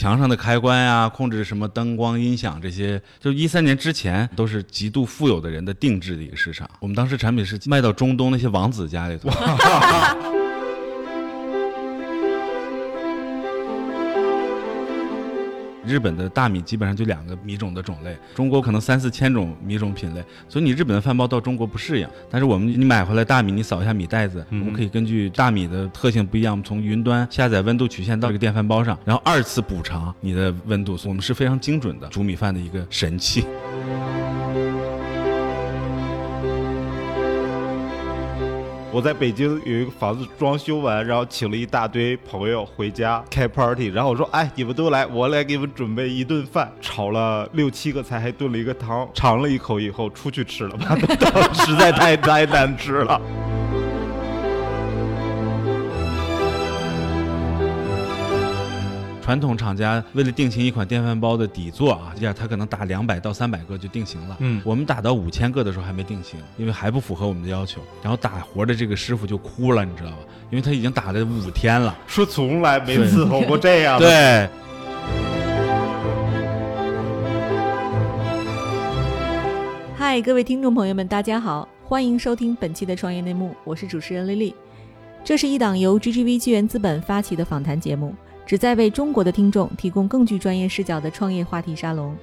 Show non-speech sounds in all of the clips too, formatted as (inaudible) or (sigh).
墙上的开关呀，控制什么灯光、音响这些，就一三年之前都是极度富有的人的定制的一个市场。我们当时产品是卖到中东那些王子家里头。(laughs) 日本的大米基本上就两个米种的种类，中国可能三四千种米种品类，所以你日本的饭包到中国不适应。但是我们你买回来大米，你扫一下米袋子，我们可以根据大米的特性不一样，我们从云端下载温度曲线到这个电饭煲上，然后二次补偿你的温度，我们是非常精准的煮米饭的一个神器。我在北京有一个房子装修完，然后请了一大堆朋友回家开 party，然后我说：“哎，你们都来，我来给你们准备一顿饭，炒了六七个菜，还炖了一个汤。”尝了一口以后，出去吃了，(laughs) 实在太太难吃了。传统厂家为了定型一款电饭煲的底座啊，这样他可能打两百到三百个就定型了。嗯，我们打到五千个的时候还没定型，因为还不符合我们的要求。然后打活的这个师傅就哭了，你知道吧？因为他已经打了五天了，说从来没伺候过这样。对。嗨，各位听众朋友们，大家好，欢迎收听本期的创业内幕，我是主持人丽丽。这是一档由 GGV 纪元资本发起的访谈节目。旨在为中国的听众提供更具专业视角的创业话题沙龙。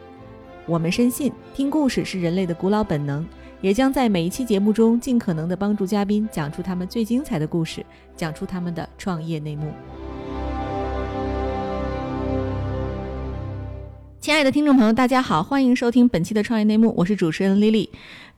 我们深信，听故事是人类的古老本能，也将在每一期节目中尽可能的帮助嘉宾讲出他们最精彩的故事，讲出他们的创业内幕。亲爱的听众朋友，大家好，欢迎收听本期的创业内幕，我是主持人 Lily。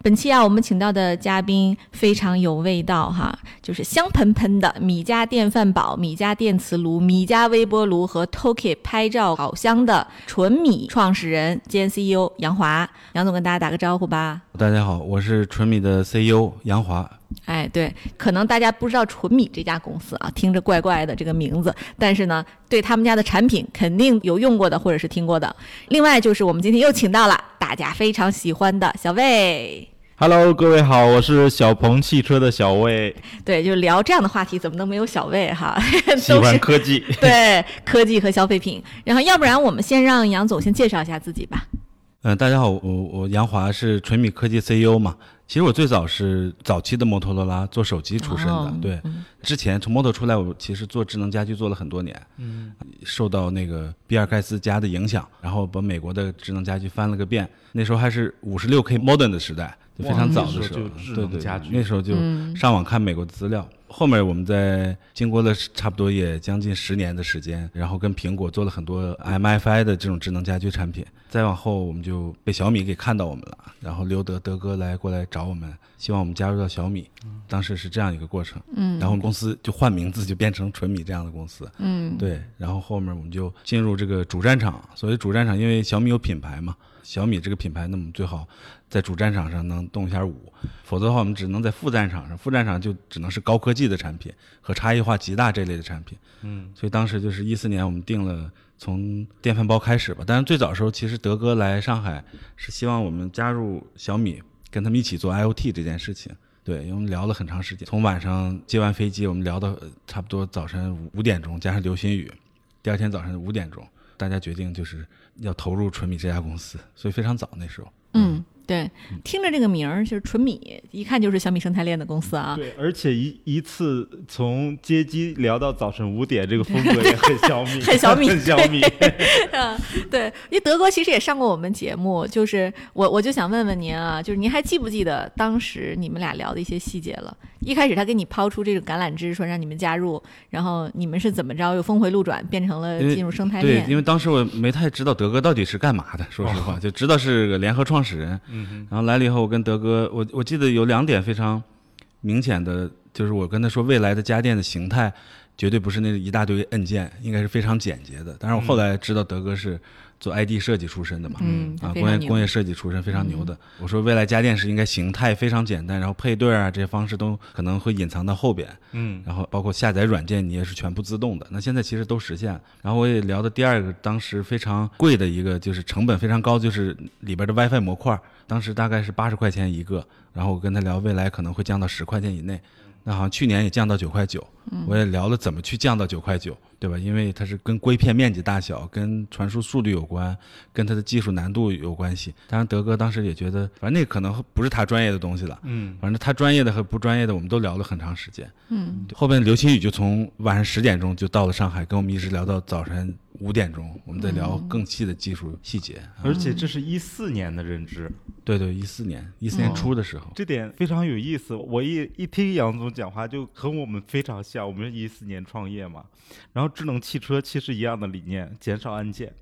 本期啊，我们请到的嘉宾非常有味道哈，就是香喷喷的米家电饭煲、米家电磁炉、米家微波炉和 Toki 拍照烤箱的纯米创始人兼 CEO 杨华。杨总跟大家打个招呼吧。大家好，我是纯米的 CEO 杨华。哎，对，可能大家不知道纯米这家公司啊，听着怪怪的这个名字，但是呢，对他们家的产品肯定有用过的或者是听过的。另外就是我们今天又请到了大家非常喜欢的小魏。Hello，各位好，我是小鹏汽车的小魏。对，就聊这样的话题，怎么能没有小魏哈？(laughs) 喜欢科技，(laughs) 对科技和消费品。然后，要不然我们先让杨总先介绍一下自己吧。嗯，大家好，我我杨华是纯米科技 CEO 嘛。其实我最早是早期的摩托罗拉做手机出身的，对。之前从摩托出来，我其实做智能家居做了很多年，嗯，受到那个比尔盖茨家的影响，然后把美国的智能家居翻了个遍。那时候还是五十六 K modern 的时代。非常早的时候，对对，那时候就上网看美国的资料。后面我们在经过了差不多也将近十年的时间，然后跟苹果做了很多 MFI 的这种智能家居产品。再往后，我们就被小米给看到我们了，然后刘德德哥来过来找我们，希望我们加入到小米。当时是这样一个过程。嗯，然后公司就换名字，就变成纯米这样的公司。嗯，对，然后后面我们就进入这个主战场。所谓主战场，因为小米有品牌嘛。小米这个品牌，那么最好在主战场上能动一下武，否则的话，我们只能在副战场上。副战场就只能是高科技的产品和差异化极大这类的产品。嗯，所以当时就是一四年，我们定了从电饭煲开始吧。但是最早时候，其实德哥来上海是希望我们加入小米，跟他们一起做 IOT 这件事情。对，因为我们聊了很长时间，从晚上接完飞机，我们聊到差不多早晨五点钟，加上流星雨，第二天早上五点钟，大家决定就是。要投入纯米这家公司，所以非常早那时候。嗯。对，听着这个名儿就是纯米，一看就是小米生态链的公司啊。对，而且一一次从接机聊到早晨五点，这个风格也很小米，(laughs) 很小米，(laughs) 很小米。对，(laughs) 因为德哥其实也上过我们节目，就是我我就想问问您啊，就是您还记不记得当时你们俩聊的一些细节了？一开始他给你抛出这个橄榄枝，说让你们加入，然后你们是怎么着又峰回路转变成了进入生态链？对，因为当时我没太知道德哥到底是干嘛的，说实话，就知道是个联合创始人。然后来了以后，我跟德哥，我我记得有两点非常明显的，就是我跟他说，未来的家电的形态绝对不是那一大堆按键，应该是非常简洁的。但是我后来知道德哥是。做 ID 设计出身的嘛，嗯啊，工业工业设计出身非常牛的。我说未来家电是应该形态非常简单，然后配对啊这些方式都可能会隐藏到后边，嗯，然后包括下载软件你也是全部自动的。那现在其实都实现了。然后我也聊的第二个，当时非常贵的一个就是成本非常高，就是里边的 WiFi 模块，当时大概是八十块钱一个。然后我跟他聊未来可能会降到十块钱以内，那好像去年也降到九块九。我也聊了怎么去降到九块九，对吧？因为它是跟硅片面积大小、跟传输速率有关，跟它的技术难度有关系。当然，德哥当时也觉得，反正那可能不是他专业的东西了。嗯，反正他专业的和不专业的，我们都聊了很长时间。嗯，后边刘新宇就从晚上十点钟就到了上海，跟我们一直聊到早晨五点钟，我们再聊更细的技术细节。而且这是一四年的认知，对对，一四年，一四年初的时候，这点非常有意思。我一一听杨总讲话，就和我们非常像。我们一四年创业嘛，然后智能汽车其实一样的理念，减少按键，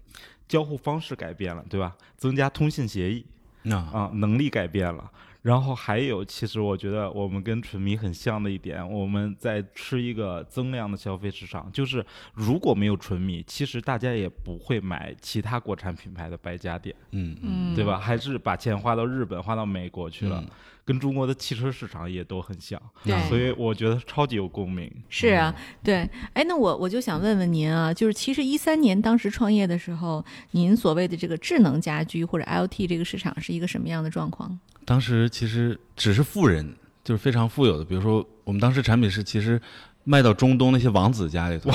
交互方式改变了，对吧？增加通信协议那啊，能力改变了。然后还有，其实我觉得我们跟纯迷很像的一点，我们在吃一个增量的消费市场，就是如果没有纯米，其实大家也不会买其他国产品牌的白家电，嗯嗯，对吧？还是把钱花到日本、花到美国去了，嗯跟中国的汽车市场也都很像，对所以我觉得超级有共鸣。是啊，对，哎，那我我就想问问您啊，就是其实一三年当时创业的时候，您所谓的这个智能家居或者 IoT 这个市场是一个什么样的状况？当时其实只是富人，就是非常富有的，比如说我们当时产品是其实卖到中东那些王子家里头，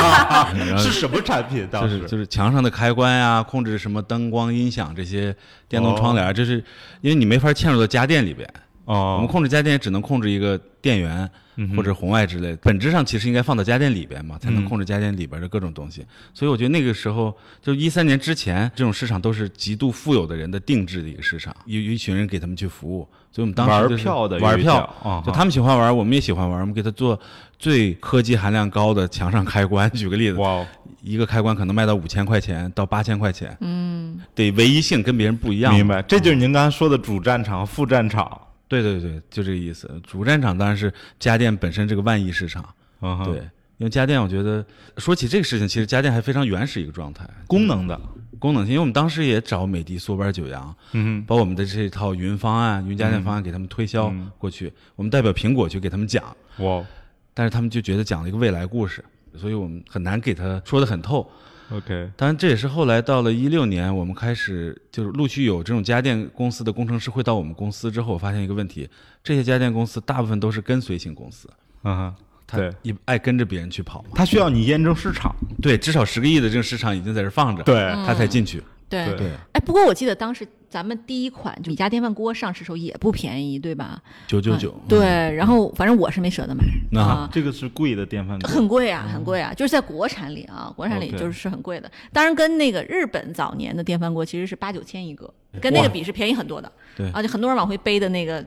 (laughs) 是什么产品？当时就是就是墙上的开关呀、控制什么灯光、音响这些电动窗帘，这是因为你没法嵌入到家电里边，我们哦，控制家电只能控制一个电源或者红外之类的，本质上其实应该放到家电里边嘛，才能嗯控制家电里边的各种东西。所以我觉得那个时候，就一三年之前，这种市场都是极度富有的人的定制的一个市场，有有一群人给他们去服务。所以我们当时玩就是票的玩票，啊，就他们喜欢玩，我们也喜欢玩，我们给他做最科技含量高的墙上开关。举个例子，哇哦，一个开关可能卖到五千块钱到八千块钱，嗯，得唯一性跟别人不一样。明白，这就是您刚才说的主战场、副战场。对对对，就这个意思。主战场当然是家电本身这个万亿市场，嗯对，因为家电我觉得说起这个事情，其实家电还非常原始一个状态，功能的，功能性。因为我们当时也找美的、梭班、九阳，嗯把我们的这套云方案、云家电方案给他们推销嗯过去，我们代表苹果去给他们讲，哇哦但是他们就觉得讲了一个未来故事，所以我们很难给他说得很透。，OK，当然，这也是后来到了一六年，我们开始就是陆续有这种家电公司的工程师会到我们公司之后，我发现一个问题：这些家电公司大部分都是跟随型公司，嗯哼，他对。一爱跟着别人去跑嘛。它需要你验证市场，对，至少十个亿的这个市场已经在这放着，对。他才进去。对。对。对，哎，不过我记得当时咱们第一款就米家电饭锅上市时候也不便宜，对吧？九九九嗯。对，然后反正我是没舍得买那啊。这个是贵的电饭锅，很贵啊，很贵啊，就是在国产里啊，国产里就是是很贵的。当然，跟那个日本早年的电饭锅其实是八九千一个，跟那个比是便宜很多的。对而且很多人往回背的那个，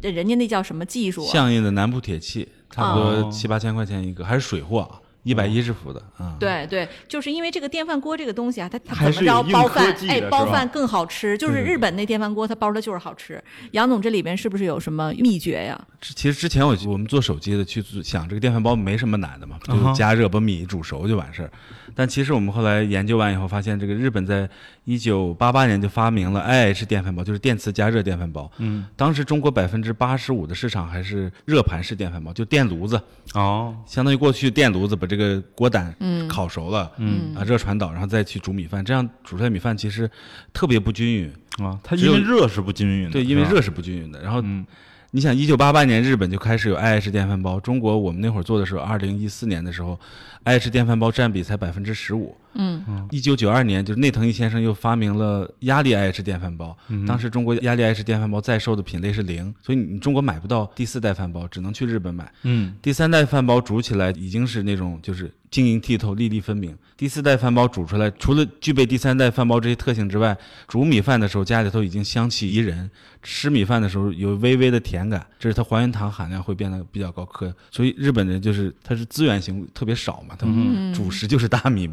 这人家那叫什么技术啊？相应的南部铁器，差不多哦七八千块钱一个，还是水货啊，一百一十伏的啊。对对，就是因为这个电饭锅这个东西啊，它它还怎么着包饭，哎包饭更好吃。就是日本那电饭锅，它包的就是好吃。杨总这里边是不是有什么秘诀呀？其实之前我我们做手机的去想这个电饭煲没什么难的嘛，就加热把米煮熟就完事儿。但其实我们后来研究完以后，发现这个日本在一九八八年就发明了 IH 电饭煲，就是电磁加热电饭煲。嗯，当时中国百分之八十五的市场还是热盘式电饭煲，就电炉子，哦，相当于过去电炉子把这个锅胆嗯烤熟了，嗯啊热传导，然后再去煮米饭，这样煮出来米饭其实特别不均匀。啊，它因为热是不均匀的，对，因为热是不均匀的。然后嗯你想，一九八八年日本就开始有 IH 电饭煲，中国我们那会儿做的时候，二零一四年的时候，IH 电饭煲占比才百分之十五。嗯一九九二年，就是内藤一先生又发明了压力 IH 电饭煲，嗯当时中国压力 IH 电饭煲在售的品类是零，所以你中国买不到第四代饭煲，只能去日本买。嗯第三代饭煲煮起来已经是那种就是晶莹剔透、粒粒分明。第四代饭煲煮出来，除了具备第三代饭煲这些特性之外，煮米饭的时候家里头已经香气宜人，吃米饭的时候有微微的甜感，这是它还原糖含量会变得比较高。可所以日本人就是它是资源型特别少嘛，他们主食就是大米，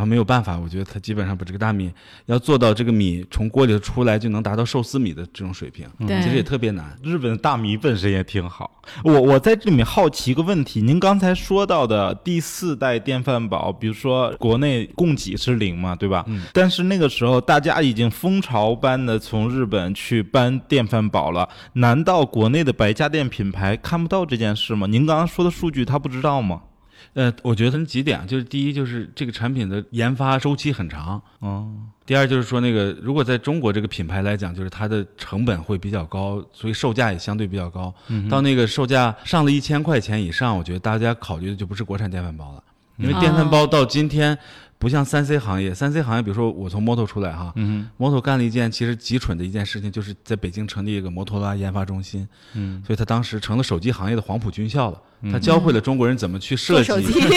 然后没有办法，我觉得他基本上把这个大米要做到这个米从锅里头出来就能达到寿司米的这种水平，对其实也特别难。日本的大米本身也挺好。我我在这里面好奇一个问题，您刚才说到的第四代电饭煲，比如说国内供给是零嘛，对吧？嗯。但是那个时候大家已经风潮般的从日本去搬电饭煲了，难道国内的白家电品牌看不到这件事吗？您刚刚说的数据他不知道吗？呃，我觉得分几点啊，就是第一就是这个产品的研发周期很长，哦，第二就是说那个如果在中国这个品牌来讲，就是它的成本会比较高，所以售价也相对比较高。到那个售价上了一千块钱以上，我觉得大家考虑的就不是国产电饭煲了，因为电饭煲到今天。不像三 C 行业，三 C 行业，比如说我从摩托出来哈，摩托干了一件其实极蠢的一件事情，就是在北京成立一个摩托罗拉研发中心，嗯，所以他当时成了手机行业的黄埔军校了，他教会了中国人怎么去设计、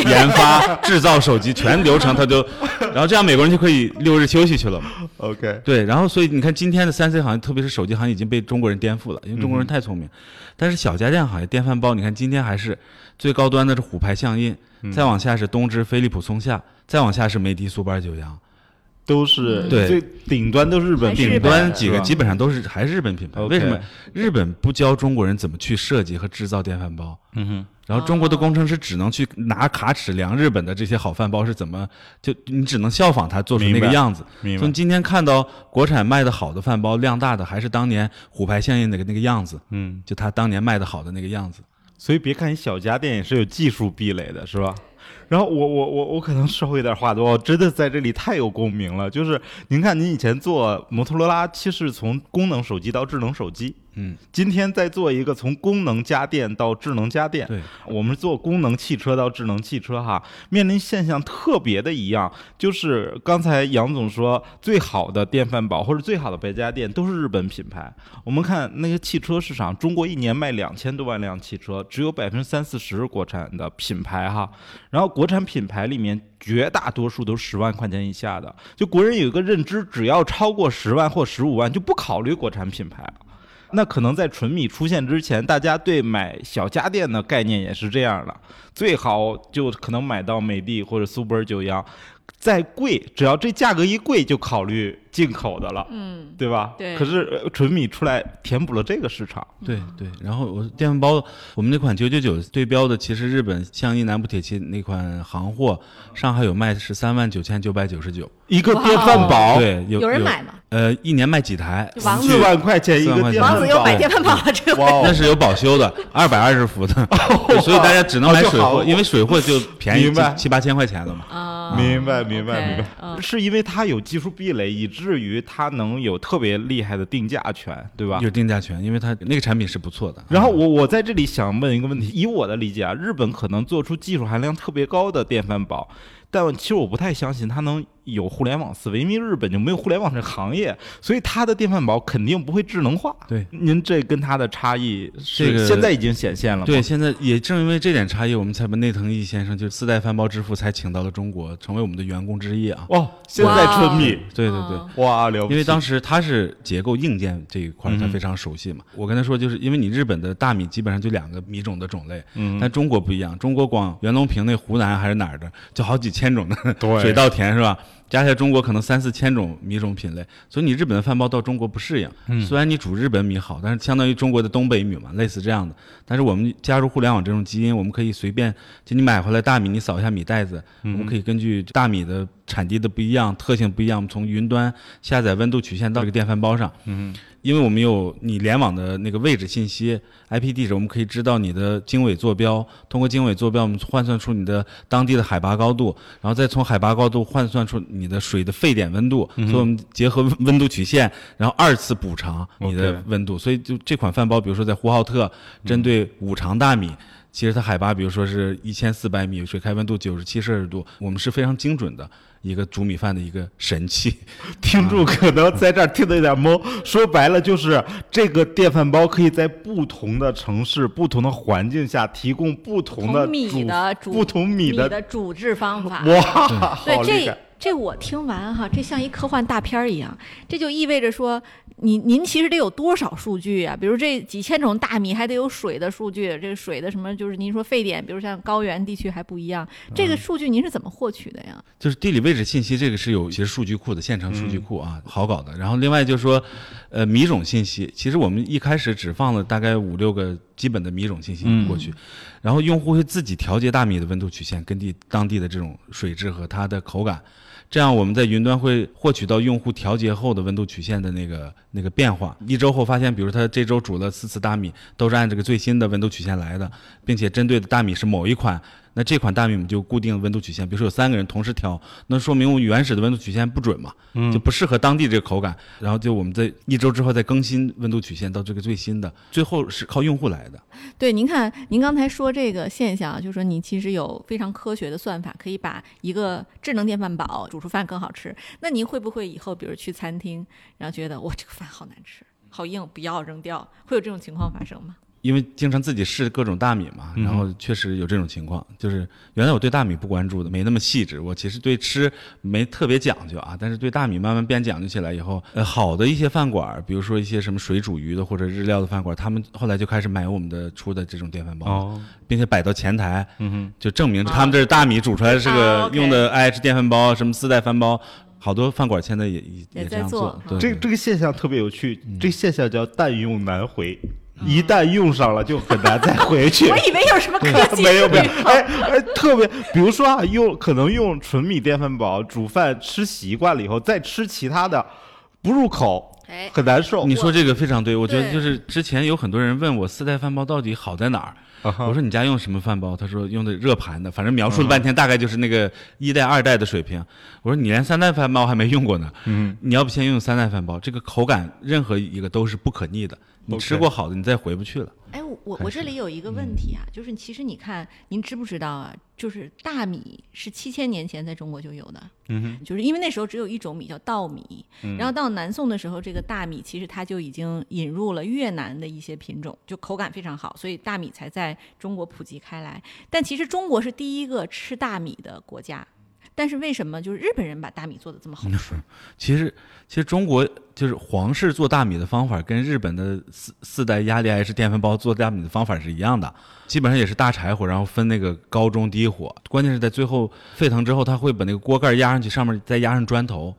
研发、制造手机全流程，他就，然后这样美国人就可以六日休息去了嘛。(laughs) OK，对，然后所以你看今天的三 C 行业，特别是手机行业已经被中国人颠覆了，因为中国人太聪明，但是小家电行业电饭煲，你看今天还是最高端的是虎牌象印，再往下是东芝、飞利浦、松下。再往下是美的、苏泊尔、九阳，都是对最顶端都是日本，顶端几个基本上都是还是日本品牌。为什么日本不教中国人怎么去设计和制造电饭煲？嗯哼，然后中国的工程师只能去拿卡尺量日本的这些好饭煲是怎么，就你只能效仿他做出那个样子。从今天看到国产卖的好的饭煲，量大的还是当年虎牌相印那个那个样子。嗯，就他当年卖的好的那个样子。所以别看小家电也是有技术壁垒的，是吧？(laughs) 然后我我我我可能稍微有点话多，真的在这里太有共鸣了。就是您看，您以前做摩托罗拉，其实从功能手机到智能手机。嗯，今天在做一个从功能家电到智能家电，对，我们做功能汽车到智能汽车哈，面临现象特别的一样，就是刚才杨总说最好的电饭煲或者最好的白家电都是日本品牌。我们看那个汽车市场，中国一年卖两千多万辆汽车，只有百分之三四十国产的品牌哈，然后国产品牌里面绝大多数都是十万块钱以下的，就国人有一个认知，只要超过十万或十五万就不考虑国产品牌了。那可能在纯米出现之前，大家对买小家电的概念也是这样的，最好就可能买到美的或者苏泊尔九阳，再贵，只要这价格一贵，就考虑。进口的了，嗯，对吧？对。可是纯米出来填补了这个市场，对对。然后我电饭煲，我们那款九九九对标的，其实日本相印南部铁器那款行货，上海有卖十三万九千九百九十九一个电饭煲，对，有有人买吗？呃，一年卖几台？四万块钱一个电饭煲，王子有买电饭煲这个？那是有保修的，(laughs) 二百二十伏的，所以大家只能买水货，因为水货就便宜七八千块钱了嘛。啊，明白明白明白，是因为它有技术壁垒，以至于它能有特别厉害的定价权，对吧？有定价权，因为它那个产品是不错的。然后我我在这里想问一个问题，以我的理解啊，日本可能做出技术含量特别高的电饭煲，但其实我不太相信它能。有互联网思维，因为日本就没有互联网这行业，所以它的电饭煲肯定不会智能化。对，您这跟它的差异，这个现在已经显现了。对，现在也正因为这点差异，我们才把内藤义先生，就是四代饭煲之父，才请到了中国，成为我们的员工之一啊。哦，现在春米，对对对，哇，了因为当时他是结构硬件这一块，他非常熟悉嘛。我跟他说，就是因为你日本的大米基本上就两个米种的种类，嗯，但中国不一样，中国光袁隆平那湖南还是哪儿的，就好几千种的水稻田是吧？加起来中国可能三四千种米种品类，所以你日本的饭包到中国不适应。虽然你煮日本米好，但是相当于中国的东北米嘛，类似这样的。但是我们加入互联网这种基因，我们可以随便就你买回来大米，你扫一下米袋子，我们可以根据大米的产地的不一样、特性不一样，我们从云端下载温度曲线到这个电饭煲上。因为我们有你联网的那个位置信息，IP 地址，我们可以知道你的经纬坐标。通过经纬坐标，我们换算出你的当地的海拔高度，然后再从海拔高度换算出你的水的沸点温度。所以我们结合温度曲线，然后二次补偿你的温度。所以就这款饭煲，比如说在呼和浩特，针对五常大米。其实它海拔，比如说是一千四百米，水开温度九十七摄氏度，我们是非常精准的一个煮米饭的一个神器。(laughs) 听众可能在这儿听得有点懵，说白了就是这个电饭煲可以在不同的城市、不同的环境下提供不同的米的煮不同米的煮制方法。哇，好厉害！这我听完哈，这像一科幻大片儿一样。这就意味着说，您您其实得有多少数据啊？比如这几千种大米，还得有水的数据。这个水的什么，就是您说沸点，比如像高原地区还不一样。这个数据您是怎么获取的呀？就是地理位置信息，这个是有一些数据库的现成数据库啊，好搞的。然后另外就是说，呃，米种信息，其实我们一开始只放了大概五六个基本的米种信息过去，然后用户会自己调节大米的温度曲线，根据当地的这种水质和它的口感。这样我们在云端会获取到用户调节后的温度曲线的那个那个变化。一周后发现，比如他这周煮了四次大米，都是按这个最新的温度曲线来的，并且针对的大米是某一款那这款大米我们就固定温度曲线，比如说有三个人同时挑，那说明我原始的温度曲线不准嘛，就不适合当地这个口感。然后就我们在一周之后再更新温度曲线到这个最新的，最后是靠用户来的。对，您看，您刚才说这个现象，就是说你其实有非常科学的算法，可以把一个智能电饭煲煮出饭更好吃。那您会不会以后比如去餐厅，然后觉得哇这个饭好难吃，好硬，不要扔掉，会有这种情况发生吗？因为经常自己试各种大米嘛，然后确实有这种情况。就是原来我对大米不关注的，没那么细致。我其实对吃没特别讲究啊，但是对大米慢慢变讲究起来以后，呃，好的一些饭馆，比如说一些什么水煮鱼的或者日料的饭馆，他们后来就开始买我们的出的这种电饭煲，并且摆到前台，嗯就证明他们这是大米煮出来是个用的 IH 电饭煲，什么四代饭煲，好多饭馆现在也也这样做。这这个现象特别有趣，这个现象叫“但用难回”。一旦用上了，就很难再回去。我以为有什么科技，(laughs) 没有没有。哎哎，特别，比如说啊，用可能用纯米电饭煲煮饭吃习惯了以后，再吃其他的，不入口，哎，很难受。你说这个非常对，我觉得就是之前有很多人问我四代饭煲到底好在哪儿，我说你家用什么饭煲？他说用的热盘的，反正描述了半天，大概就是那个一代二代的水平。我说你连三代饭煲还没用过呢，嗯，你要不先用三代饭煲，这个口感任何一个都是不可逆的。你吃过好的，你再回不去了。哎，我我这里有一个问题啊，就是其实你看，您知不知道啊？就是大米是七千年前在中国就有的，嗯哼，就是因为那时候只有一种米叫稻米，然后到南宋的时候，这个大米其实它就已经引入了越南的一些品种，就口感非常好，所以大米才在中国普及开来。但其实中国是第一个吃大米的国家。但是为什么就是日本人把大米做的这么好吃？(laughs) 其实，其实中国就是皇室做大米的方法跟日本的四四代压力 IH 电饭煲做大米的方法是一样的，基本上也是大柴火，然后分那个高中低火，关键是在最后沸腾之后，他会把那个锅盖压上去，上面再压上砖头，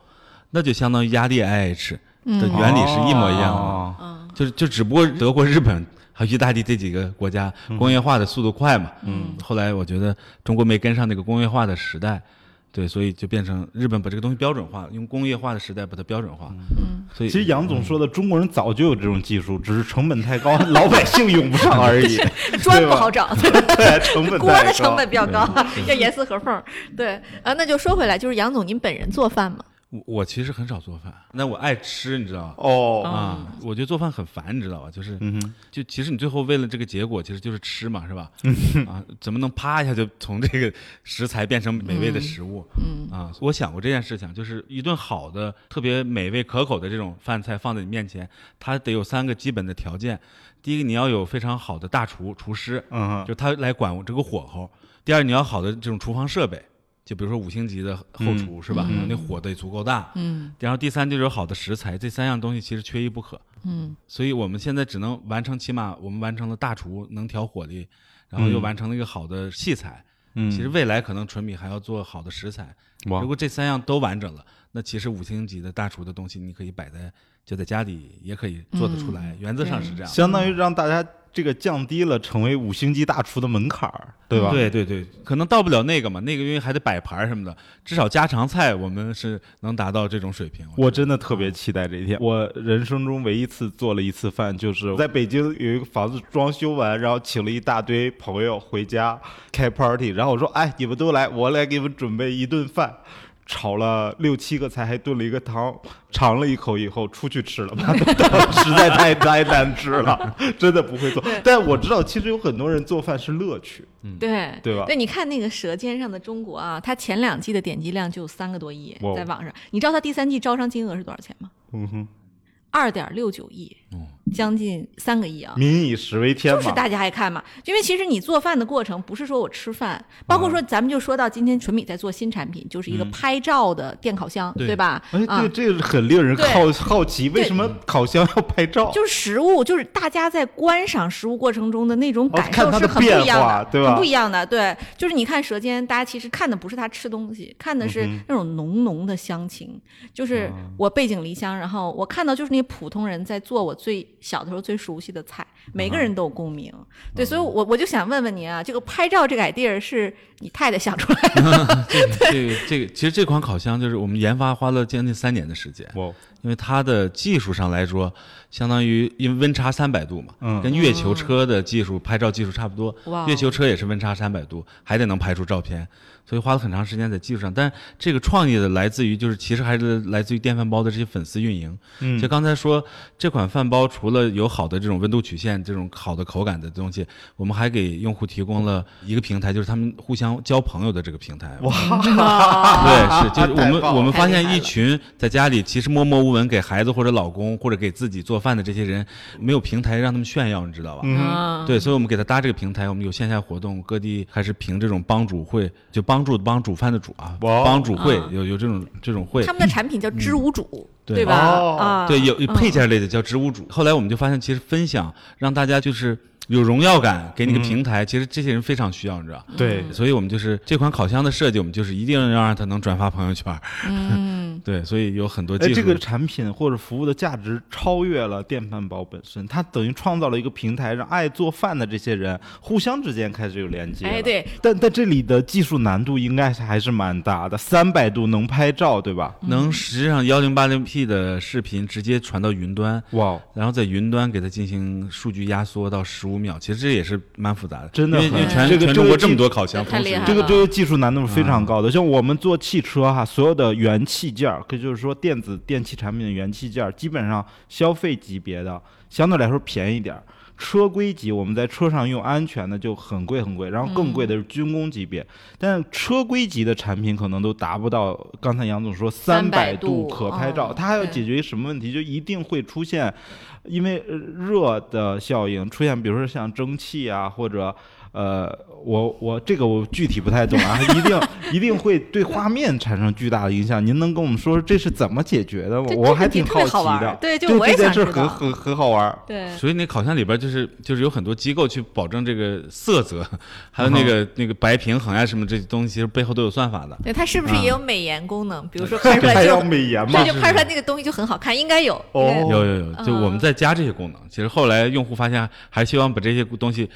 那就相当于压力 IH 的原理是一模一样的，就是就只不过德国、日本还有意大利这几个国家工业化的速度快嘛，嗯，后来我觉得中国没跟上那个工业化的时代。对，所以就变成日本把这个东西标准化，用工业化的时代把它标准化。嗯，所以其实杨总说的，中国人早就有这种技术，只是成本太高，(laughs) 老百姓用不上而已。(laughs) 砖不好找，(laughs) 对，成本锅的成本比较高，要严丝合缝。对啊，那就说回来，就是杨总，您本人做饭吗？我其实很少做饭，那我爱吃，你知道吗？哦啊，我觉得做饭很烦，你知道吧？就是，就其实你最后为了这个结果，其实就是吃嘛，是吧？啊，怎么能啪一下就从这个食材变成美味的食物？嗯啊，我想过这件事情，就是一顿好的、特别美味可口的这种饭菜放在你面前，它得有三个基本的条件：第一个，你要有非常好的大厨、厨师，嗯，就他来管这个火候；第二，你要好的这种厨房设备。就比如说五星级的后厨是吧？那火得足够大。嗯。然后第三就是有好的食材，这三样东西其实缺一不可。嗯。所以我们现在只能完成，起码我们完成了大厨能调火力，然后又完成了一个好的器材。嗯。其实未来可能纯米还要做好的食材。如果这三样都完整了，那其实五星级的大厨的东西你可以摆在就在家里也可以做得出来。原则上是这样。相当于让大家。这个降低了成为五星级大厨的门槛儿，对吧？对对对，可能到不了那个嘛，那个因为还得摆盘什么的，至少家常菜我们是能达到这种水平。我真的特别期待这一天。我人生中唯一一次做了一次饭，就是在北京有一个房子装修完，然后请了一大堆朋友回家开 party，然后我说：“哎，你们都来，我来给你们准备一顿饭。”炒了六七个菜，还炖了一个汤，尝了一口以后出去吃了吧，(laughs) 实在太太难吃了，(laughs) 真的不会做。但我知道，其实有很多人做饭是乐趣，对对吧？对，你看那个《舌尖上的中国》啊，它前两季的点击量就有三个多亿，在网上。你知道它第三季招商金额是多少钱吗？嗯哼。二点六九亿，将近三个亿啊！民以食为天嘛，就是大家爱看嘛。因为其实你做饭的过程不是说我吃饭，包括说咱们就说到今天纯米在做新产品，就是一个拍照的电烤箱，对吧？哎，对，这个很令人好好奇，为什么烤箱要拍照？就是食物，就是大家在观赏食物过程中的那种感受是很不一样的，对吧？很不一样的，对，就是你看舌尖，大家其实看的不是他吃东西，看的是那种浓浓的乡情。就是我背井离乡，然后我看到就是那。普通人在做我最小的时候最熟悉的菜，每个人都有共鸣。对，所以我我就想问问您啊，这个拍照这个 idea 是你太太想出来的？(laughs) 这个这个这个，其实这款烤箱就是我们研发花了将近三年的时间。哇，因为它的技术上来说，相当于因为温差三百度嘛，嗯跟月球车的技术、拍照技术差不多。哇月球车也是温差三百度，还得能拍出照片，所以花了很长时间在技术上。但这个创意的来自于，就是其实还是来自于电饭煲的这些粉丝运营。嗯就刚才说，这款饭煲除了有好的这种温度曲线、这种好的口感的东西，我们还给用户提供了一个平台，就是他们互相交朋友的这个平台。哇，哇对，是就是我们我们发现一群在家里其实默默无闻给孩子或者老公或者给自己做饭的这些人，没有平台让他们炫耀，你知道吧？嗯啊，对，所以我们给他搭这个平台，我们有线下活动，各地还是凭这种帮主会，就帮助的帮煮饭的煮啊，哇帮煮会啊有有这种这种会他。们的产品叫知无主，对对吧？哦啊，对，有配件类的叫植物主。后来我们就发现，其实分享让大家就是有荣耀感，给你个平台，其实这些人非常需要，你知道。对，所以我们就是这款烤箱的设计，我们就是一定要让它能转发朋友圈。嗯，(laughs) 对，所以有很多哎，技术。这个产品或者服务的价值超越了电饭煲本身，它等于创造了一个平台，让爱做饭的这些人互相之间开始有连接。哎，，对，但但这里的技术难度应该是还是蛮大的，三百度能拍照，对吧？能实际上幺零八零 P 的视频直接传到云端，哇，然后在云端给它进行数据压缩到十五秒，其实这也是蛮复杂的，真的很因为全这个全中国这么多烤箱，同时太厉害这个这个技术难度是非常高的。像我们做汽车哈，所有的元器件儿，可就是说电子电器产品的元器件儿，基本上消费级别的相对来说便宜点儿。车规级我们在车上用安全的就很贵很贵，然后更贵的是军工级别，但车规级的产品可能都达不到刚才杨总说三百度可拍照，哦它还要解决什么问题？就一定会出现，因为呃热的效应出现，比如说像蒸汽啊或者。呃，我我这个我具体不太懂啊，一定一定会对画面产生巨大的影响。您能跟我们说说这是怎么解决的吗？我还挺好奇的。对就就我也这件事想知道很很很好玩儿。对，所以那烤箱里边就是就是有很多机构去保证这个色泽，还有那嗯个那个白平衡啊什么这些东西，其实背后都有算法的。对，它是不是啊也有美颜功能？比如说 (laughs) 拍出来就还要美颜嘛这？就拍出来那个东西就很好看，应该有。哦有有有，就我们嗯在加这些功能。其实后来用户发现还希望把这些东西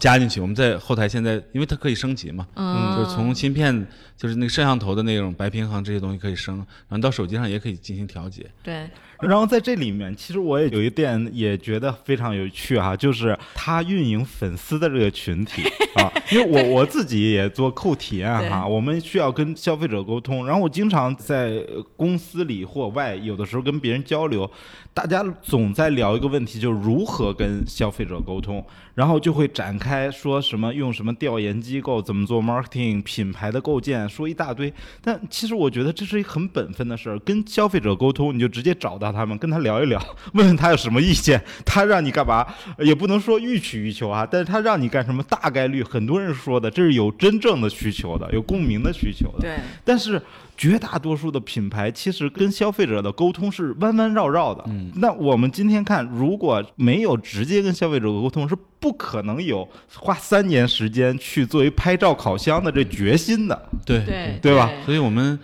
加进去。我们在后台现在，因为它可以升级嘛，嗯，就是从芯片，就是那个摄像头的那种白平衡这些东西可以升，然后到手机上也可以进行调节。对，(laughs) 然后在这里面，其实我也有一点也觉得非常有趣哈、就是他运营粉丝的这个群体啊，(laughs) 因为我我自己也做扣体验哈、对我们需要跟消费者沟通，然后我经常在呃公司里或外，有的时候跟别人交流，大家总在聊一个问题，就是如何跟消费者沟通，然后就会展开说什么用什么调研机构怎么做 marketing 品牌的构建，说一大堆。但其实我觉得这是一个很本分的事儿，跟消费者沟通，你就直接找到他们，跟他聊一聊，(laughs) 问问他有什么意见，他让你干嘛，也不能说欲取欲求啊，但是他让你干什么，大概率很多人说的，这是有真正的需求的，有共鸣的需求的。对，但是绝大多数的品牌其实跟消费者的沟通是弯弯绕绕的。嗯，那我们今天看，如果没有直接跟消费者沟通，是不可能有花三年时间去作为拍照烤箱的这决心的。对。对，对吧？所以我们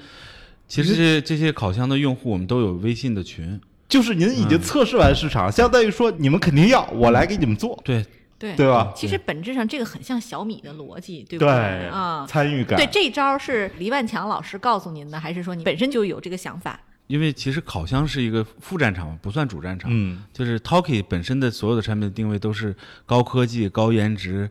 其实这这些烤箱的用户，我们都有微信的群。就是您已经测试完市场，相当于说你们肯定要，我来给你们做，对，对对吧？其实本质上这个很像小米的逻辑，对不对啊，参与感。对，这招是黎万强老师告诉您的，还是说你本身就有这个想法？因为其实烤箱是一个副战场，不算主战场。嗯，就是 Talkie 本身的所有的产品的定位都是高科技、高颜值，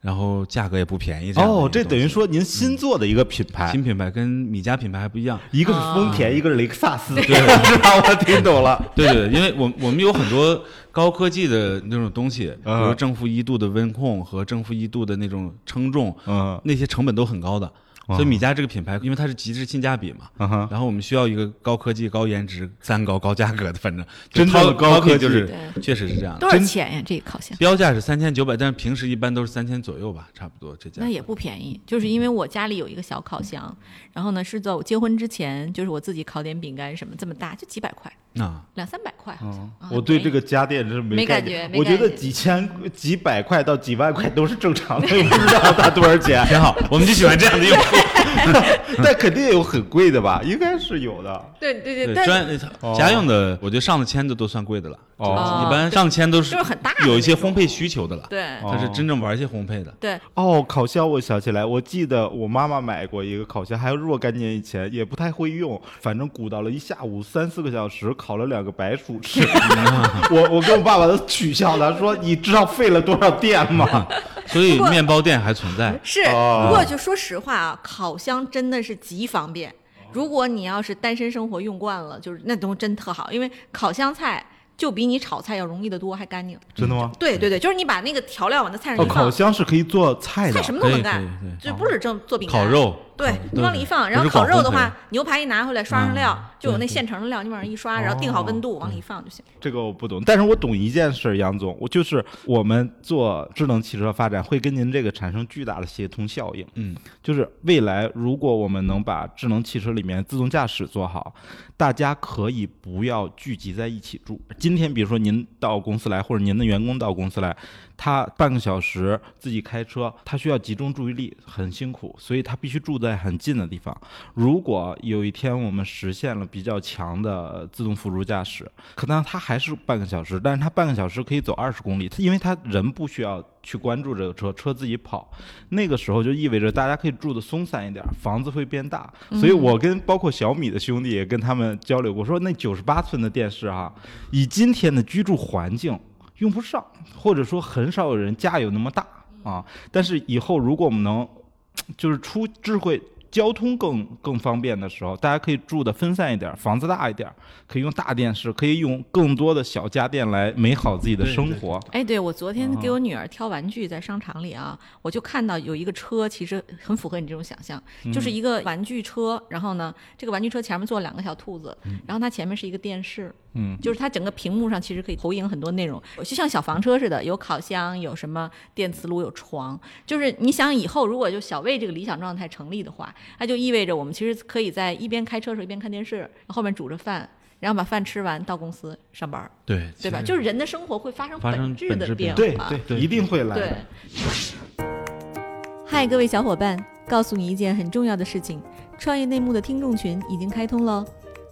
然后价格也不便宜。哦，这等于说您新做的一个品牌，新品牌跟米家品牌还不一样。一个是丰田，一个是雷克萨斯，(laughs) 对，(laughs) 是吧？我听懂了。对对，对因为我我们有很多高科技的那种东西，比嗯如正负一度的温控和正负一度的那种称重，嗯那些成本都很高的。所以米家这个品牌，因为它是极致性价比嘛，嗯哼，然后我们需要一个高科技、高颜值、三高、高价格的，反正就真正的高科技就是对确实是这样的。多少钱呀？这个烤箱？标价是三千九百，但是平时一般都是三千左右吧，差不多这价。那也不便宜，就是因为我家里有一个小烤箱，然后呢是在我结婚之前，就是我自己烤点饼干什么这么大，就几百块，啊，两三百块好像。啊我对这个家电真是没概感觉我觉得几千、几百块到几万块都是正常的，我 (laughs) 不知道它多少钱。挺好，我们就喜欢这样的用户。(laughs) 但肯定有很贵的吧？应该是有的。对对对，专哦家用的，我觉得上了千的都算贵的了。哦一般上千都是就是很大有一些烘焙需求的了。对哦它是真正玩一些烘焙的。对，哦，烤箱我想起来，我记得我妈妈买过一个烤箱，还有若干年以前，也不太会用，反正鼓捣了一下午三四个小时，烤了两个白薯吃。(laughs) 我 (laughs) 我跟我爸爸都取笑他，说你知道费了多少电吗？所以面包店还存在。是。哦不过就说实话啊，烤箱真的是极方便。如果你要是单身生活用惯了，就是那东西真特好，因为烤箱菜就比你炒菜要容易得多，还干净。真的吗？对对对，就是你把那个调料往那菜上放，烤箱是可以做菜的菜。什么都能干就不是正做饼干、烤肉，对烤你往里一放，然后烤肉的话，牛排一拿回来刷上料嗯，就有那现成的料，你往上一刷，然后定好温度往里一放就行。这个我不懂，但是我懂一件事儿，杨总，我就是我们做智能汽车发展会跟您这个产生巨大的协同效应。嗯，就是未来如果我们能把智能汽车里面自动驾驶做好，大家可以不要聚集在一起住。今天比如说您到公司来，或者您的员工到公司来，他半个小时自己开车，他需要集中注意力，很辛苦，所以他必须住在很近的地方。如果有一天我们实现了比较强的自动辅助驾驶，可能他还是半个小时，但是他半个小时可以走二十公里，它因为他人不需要去关注这个车，车自己跑。那个时候就意味着大家可以住的松散一点，房子会变大。所以我跟包括小米的兄弟也跟他们交流过，说那九十八寸的电视哈、以今天的居住环境用不上，或者说很少有人家有那么大啊。但是以后如果我们能就是出智慧。交通更更方便的时候，大家可以住的分散一点，房子大一点，可以用大电视，可以用更多的小家电来美好自己的对对生活。哎，对我昨天哦给我女儿挑玩具，在商场里啊，我就看到有一个车，其实很符合你这种想象，嗯就是一个玩具车，然后呢，这个玩具车前面坐两个小兔子，然后它前面是一个电视，嗯，就是它整个屏幕上其实可以投影很多内容，就像小房车似的，有烤箱，有什么电磁炉，有床，就是你想以后如果就小魏这个理想状态成立的话，那就意味着我们其实可以在一边开车的时候一边看电视，后面煮着饭。然后把饭吃完到公司上班儿，对对吧？就是人的生活会发生发生质的本质变变化。对对对一定会来。嗨，各位小伙伴，告诉你一件很重要的事情：创业内幕的听众群已经开通喽。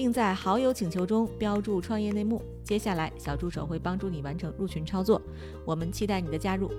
并在好友请求中标注“创业内幕”。接下来，小助手会帮助你完成入群操作。我们期待你的加入。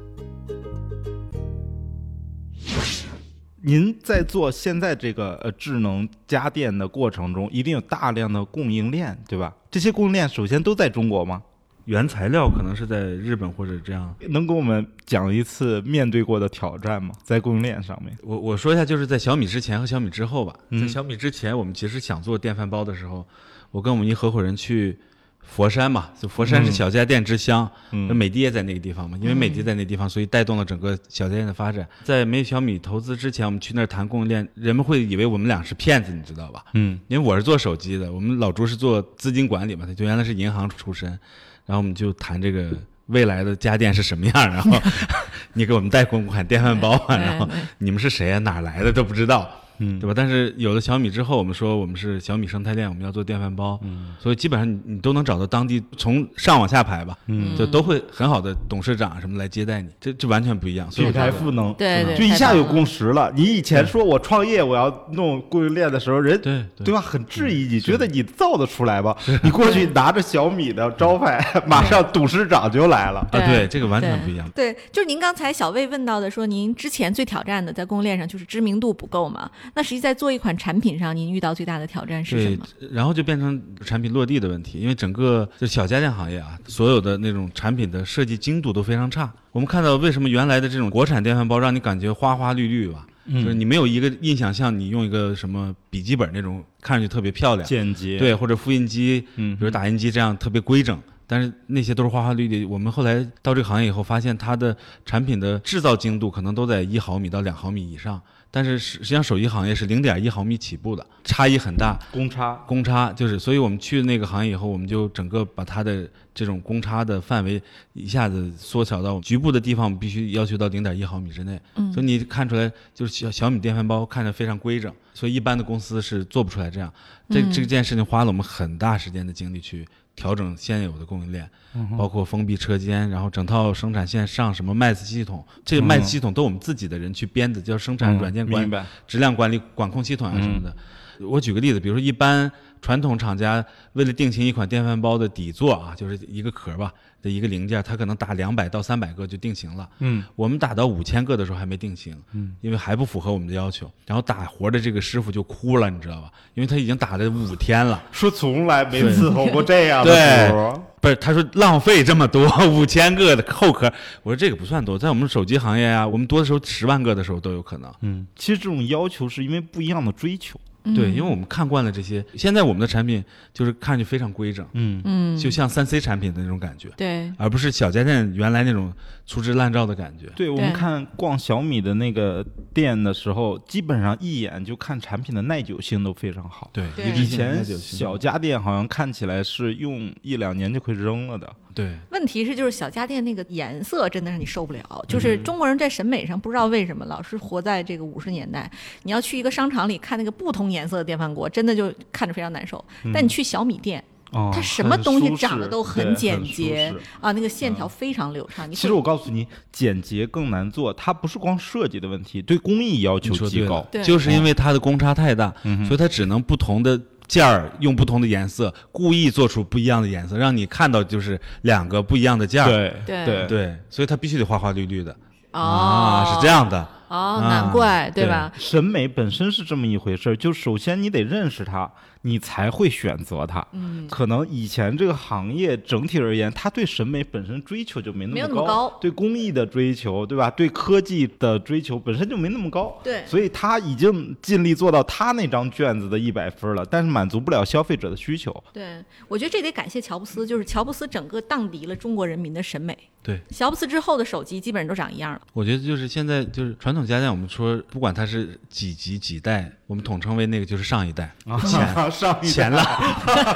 您在做现在这个呃智能家电的过程中，一定有大量的供应链，对吧？这些供应链首先都在中国吗？原材料可能是在日本或者这样。能给我们讲一次面对过的挑战吗？在供应链上面？我我说一下，就是在小米之前和小米之后吧。嗯在小米之前，我们其实想做电饭煲的时候，我跟我们一合伙人去佛山嘛，就佛山是嗯小家电之乡，那美的也在那个地方嘛，因为美的在那地方，所以带动了整个小家电的发展。在没有小米投资之前，我们去那儿谈供应链，人们会以为我们俩是骗子，你知道吧？嗯因为我是做手机的，我们老朱是做资金管理嘛，他就原来是银行出身，然后我们就谈这个未来的家电是什么样，然后 (laughs) 你给我们带款款电饭煲啊，然后你们是谁啊，哪来的都不知道。嗯对吧？但是有了小米之后，我们说我们是小米生态链，我们要做电饭煲，嗯，所以基本上你你都能找到当地从上往下排吧，嗯，就都会很好的董事长什么来接待你，这这完全不一样。所以举我觉得财赋能，对对就一下有共识了。你以前说我创业，我要弄供应链的时候，人对对对吧？很质疑，你觉得你造得出来吗？你过去拿着小米的招牌，(laughs) 马上董事长就来了。啊，对对，这个完全不一样。对，就是您刚才小魏问到的，说您之前最挑战的在供应链上就是知名度不够嘛？那实际在做一款产品上，您遇到最大的挑战是什对么？，然后就变成产品落地的问题，因为整个就小家电行业啊，所有的那种产品的设计精度都非常差。我们看到为什么原来的这种国产电饭煲让你感觉花花绿绿吧，就是你没有一个印象像你用一个什么笔记本那种看上去特别漂亮，简洁，对，或者复印机，嗯比如打印机这样特别规整。但是那些都是花花绿绿。我们后来到这个行业以后，发现它的产品的制造精度可能都在一毫米到两毫米以上。但是实实际上手机行业是零点一毫米起步的，差异很大。公差，公差就是，所以我们去那个行业以后，我们就整个把它的这种公差的范围一下子缩小到局部的地方，必须要求到零点一毫米之内。嗯所以你看出来，就是小小米电饭煲看着非常规整，所以一般的公司是做不出来这样。这嗯这件事情花了我们很大时间的精力去调整现有的供应链，包括封闭车间，然后整套生产线上什么麦子系统，这个麦子系统都我们自己的人去编的，叫生产软件管理？质量管理管控系统啊什么的。我举个例子，比如说一般传统厂家为了定型一款电饭煲的底座啊，就是一个壳吧的一个零件，它可能打两百到三百个就定型了。嗯，我们打到五千个的时候还没定型，嗯，因为还不符合我们的要求。然后打活的这个师傅就哭了，你知道吧？因为他已经打了五天了。说从来没伺候过这样 (laughs) 对的活儿。不是，他说浪费这么多 (laughs) 五千个的后壳，我说这个不算多，在我们手机行业啊，我们多的时候十万个的时候都有可能。嗯，其实这种要求是因为不一样的追求。对，因为我们看惯了这些，现在我们的产品就是看上去非常规整，嗯，嗯，就像三 C 产品的那种感觉，对，而不是小家电原来那种粗制滥造的感觉。对，我们看逛小米的那个店的时候，基本上一眼就看产品的耐久性都非常好。对，对以前耐久性小家电好像看起来是用一两年就会扔了的。对问题是，就是小家电那个颜色真的是你受不了。就是中国人在审美上不知道为什么老是活在这个五十年代。你要去一个商场里看那个不同颜色的电饭锅，真的就看着非常难受。但你去小米店，哦它什么东西长得都很简洁适啊，那个线条非常流畅。你其实我告诉你，简洁更难做，它不是光设计的问题，对工艺要求极高就是因为它的公差太大，嗯所以它只能不同的件儿用不同的颜色，故意做出不一样的颜色，让你看到就是两个不一样的件儿。对对对对，所以它必须得花花绿绿的哦啊，是这样的。哦，啊难怪对对吧？审美本身是这么一回事儿，就首先你得认识它，你才会选择它。嗯，可能以前这个行业整体而言，它对审美本身追求就没那么那么高对工艺的追求，对吧？对科技的追求本身就没那么高。对所以他已经尽力做到他那张卷子的一百分了，但是满足不了消费者的需求。对，我觉得这得感谢乔布斯，就是乔布斯整个荡涤了中国人民的审美。对，乔布斯之后的手机基本上都长一样了。我觉得就是现在就是传统家电，我们说不管它是几级几代，我们统称为那个就是上一代，前 (laughs) 上一前浪，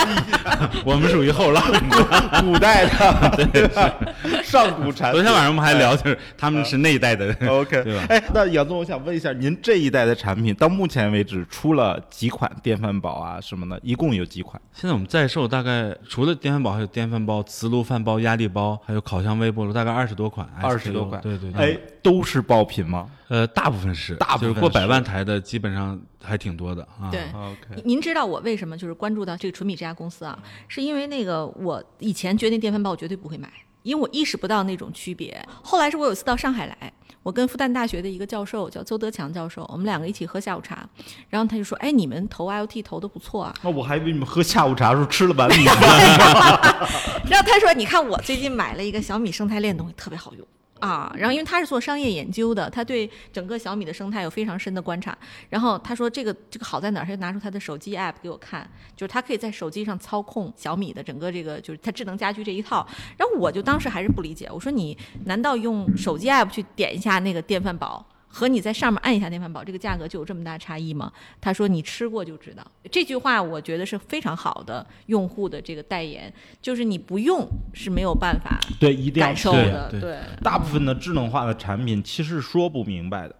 (laughs) 我们属于后浪。古代的，对上古产。昨天晚上我们还聊，就是他们是那一代的。OK，对吧哎，那杨总，我想问一下，您这一代的产品到目前为止出了几款电饭煲啊什么的？一共有几款？现在我们在售大概除了电饭煲，还有电饭煲、磁炉饭煲、压力煲，还有烤箱微波炉，大概二十多款。二十多款。对对对。哎，都是爆品吗呃，大部分是，大部分就是过百万台的，基本上还挺多的啊。对，？OK，您知道我为什么就是关注到这个纯米这家公司啊？是因为那个我以前决定电饭煲我绝对不会买，因为我意识不到那种区别。后来是我有一次到上海来，我跟复旦大学的一个教授叫邹德强教授，我们两个一起喝下午茶，然后他就说：“哎，你们投 IoT 投的不错啊。那我还以为你们喝下午茶时候吃了碗米饭。(laughs) ”然后他说：“你看我最近买了一个小米生态链东西，特别好用。”啊，然后因为他是做商业研究的，他对整个小米的生态有非常深的观察。然后他说这个这个好在哪儿？他就拿出他的手机 app 给我看，就是他可以在手机上操控小米的整个这个就是他智能家居这一套。然后我就当时还是不理解，我说你难道用手机 app 去点一下那个电饭煲？和你在上面按一下电饭煲，这个价格就有这么大差异吗？他说你吃过就知道。这句话我觉得是非常好的用户的这个代言，就是你不用是没有办法对，一定要感受的，对对。大部分的智能化的产品其实说不明白的，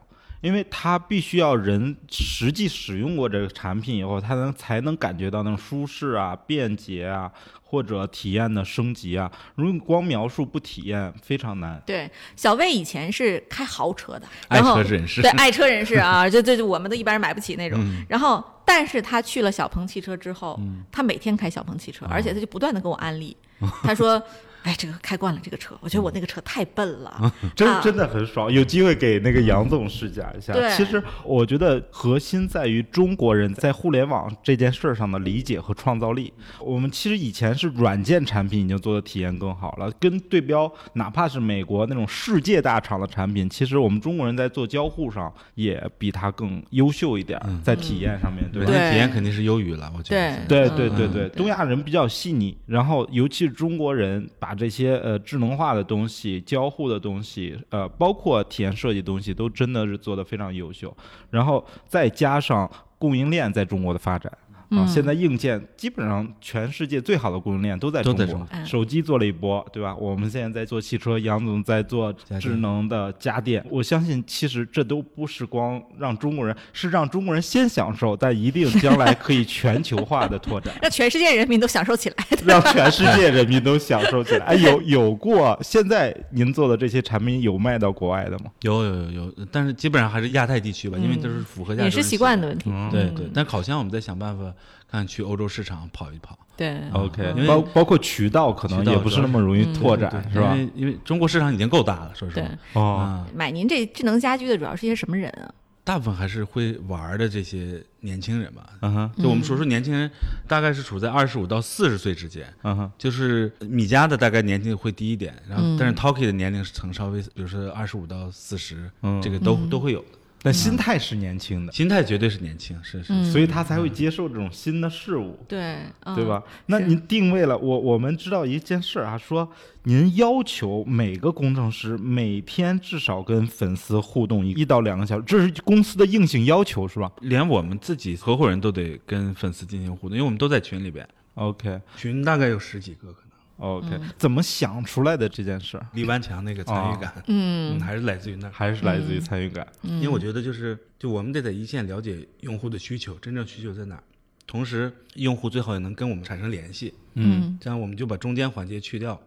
因为它必须要人实际使用过这个产品以后，他能才能感觉到那种舒适啊、便捷啊，或者体验的升级啊。如果你光描述不体验，非常难。对，小魏以前是开豪车的，爱然后车人士对爱车人士啊，就就就我们都一般人买不起那种。嗯然后，但是他去了小鹏汽车之后，他每天开小鹏汽哦车，而且他就不断的跟我安利，(laughs) 他说。哎，这个开惯了这个车，我觉得我那个车太笨了，真啊真的很爽，有机会给那个杨总试驾一下。对其实我觉得核心在于中国人在互联网这件事儿上的理解和创造力。我们其实以前是软件产品已经做的体验更好了，跟对标哪怕是美国那种世界大厂的产品，其实我们中国人在做交互上也比它更优秀一点儿，在体验上面，对体验肯定是优于了，我觉得对。对嗯对对对，东亚人比较细腻，然后尤其是中国人把这些呃智能化的东西、交互的东西，呃，包括体验设计东西，都真的是做得非常优秀。然后再加上供应链在中国的发展。啊，嗯现在硬件基本上全世界最好的供应链都在中国中，手机做了一波，对吧？我们现在在做汽车，杨总在做智能的家电。我相信，其实这都不是光让中国人，是让中国人先享受，但一定将来可以全球化的拓展。(laughs) 让全世界人民都享受起来。(laughs) 让全世界人民都享受起来。(laughs) 哎，有有过，现在您做的这些产品有卖到国外的吗？有有有有，但是基本上还是亚太地区吧，因为都是符合亚洲人饮食习惯的问题。嗯对对，但烤箱我们在想办法看去欧洲市场跑一跑，对。OK，因为包包括渠道可能也不是那么容易拓展，对是吧？因？为因为中国市场已经够大了，说实对。话，，哦，啊，买您这智能家居的主要是一些什么人啊？大部分还是会玩儿的这些年轻人吧。嗯哼，就我们说说年轻人，大概是处在二十五到四十岁之间。嗯哼，就是米家的大概年龄会低一点，然后嗯。但是 Talkie 的年龄层稍微，比如说二十五到四十，嗯。这个都都会有的。但心态是年轻的，心态绝对是年轻，是是嗯。所以他才会接受这种新的事物。对，嗯对吧？？那您定位了我，我们知道一件事儿啊，说您要求每个工程师每天至少跟粉丝互动一一到两个小时，这是公司的硬性要求，是吧连我们自己合伙人都得跟粉丝进行互动，因为我们都在群里边，？OK 群大概有十几个 OK，、怎么想出来的这件事儿？李万强那个参与感，嗯。嗯，还是来自于那儿。还是来自于参与感。因为我觉得就是，就我们得在一线了解用户的需求，真正需求在哪儿，同时用户最好也能跟我们产生联系，嗯。这样我们就把中间环节去掉。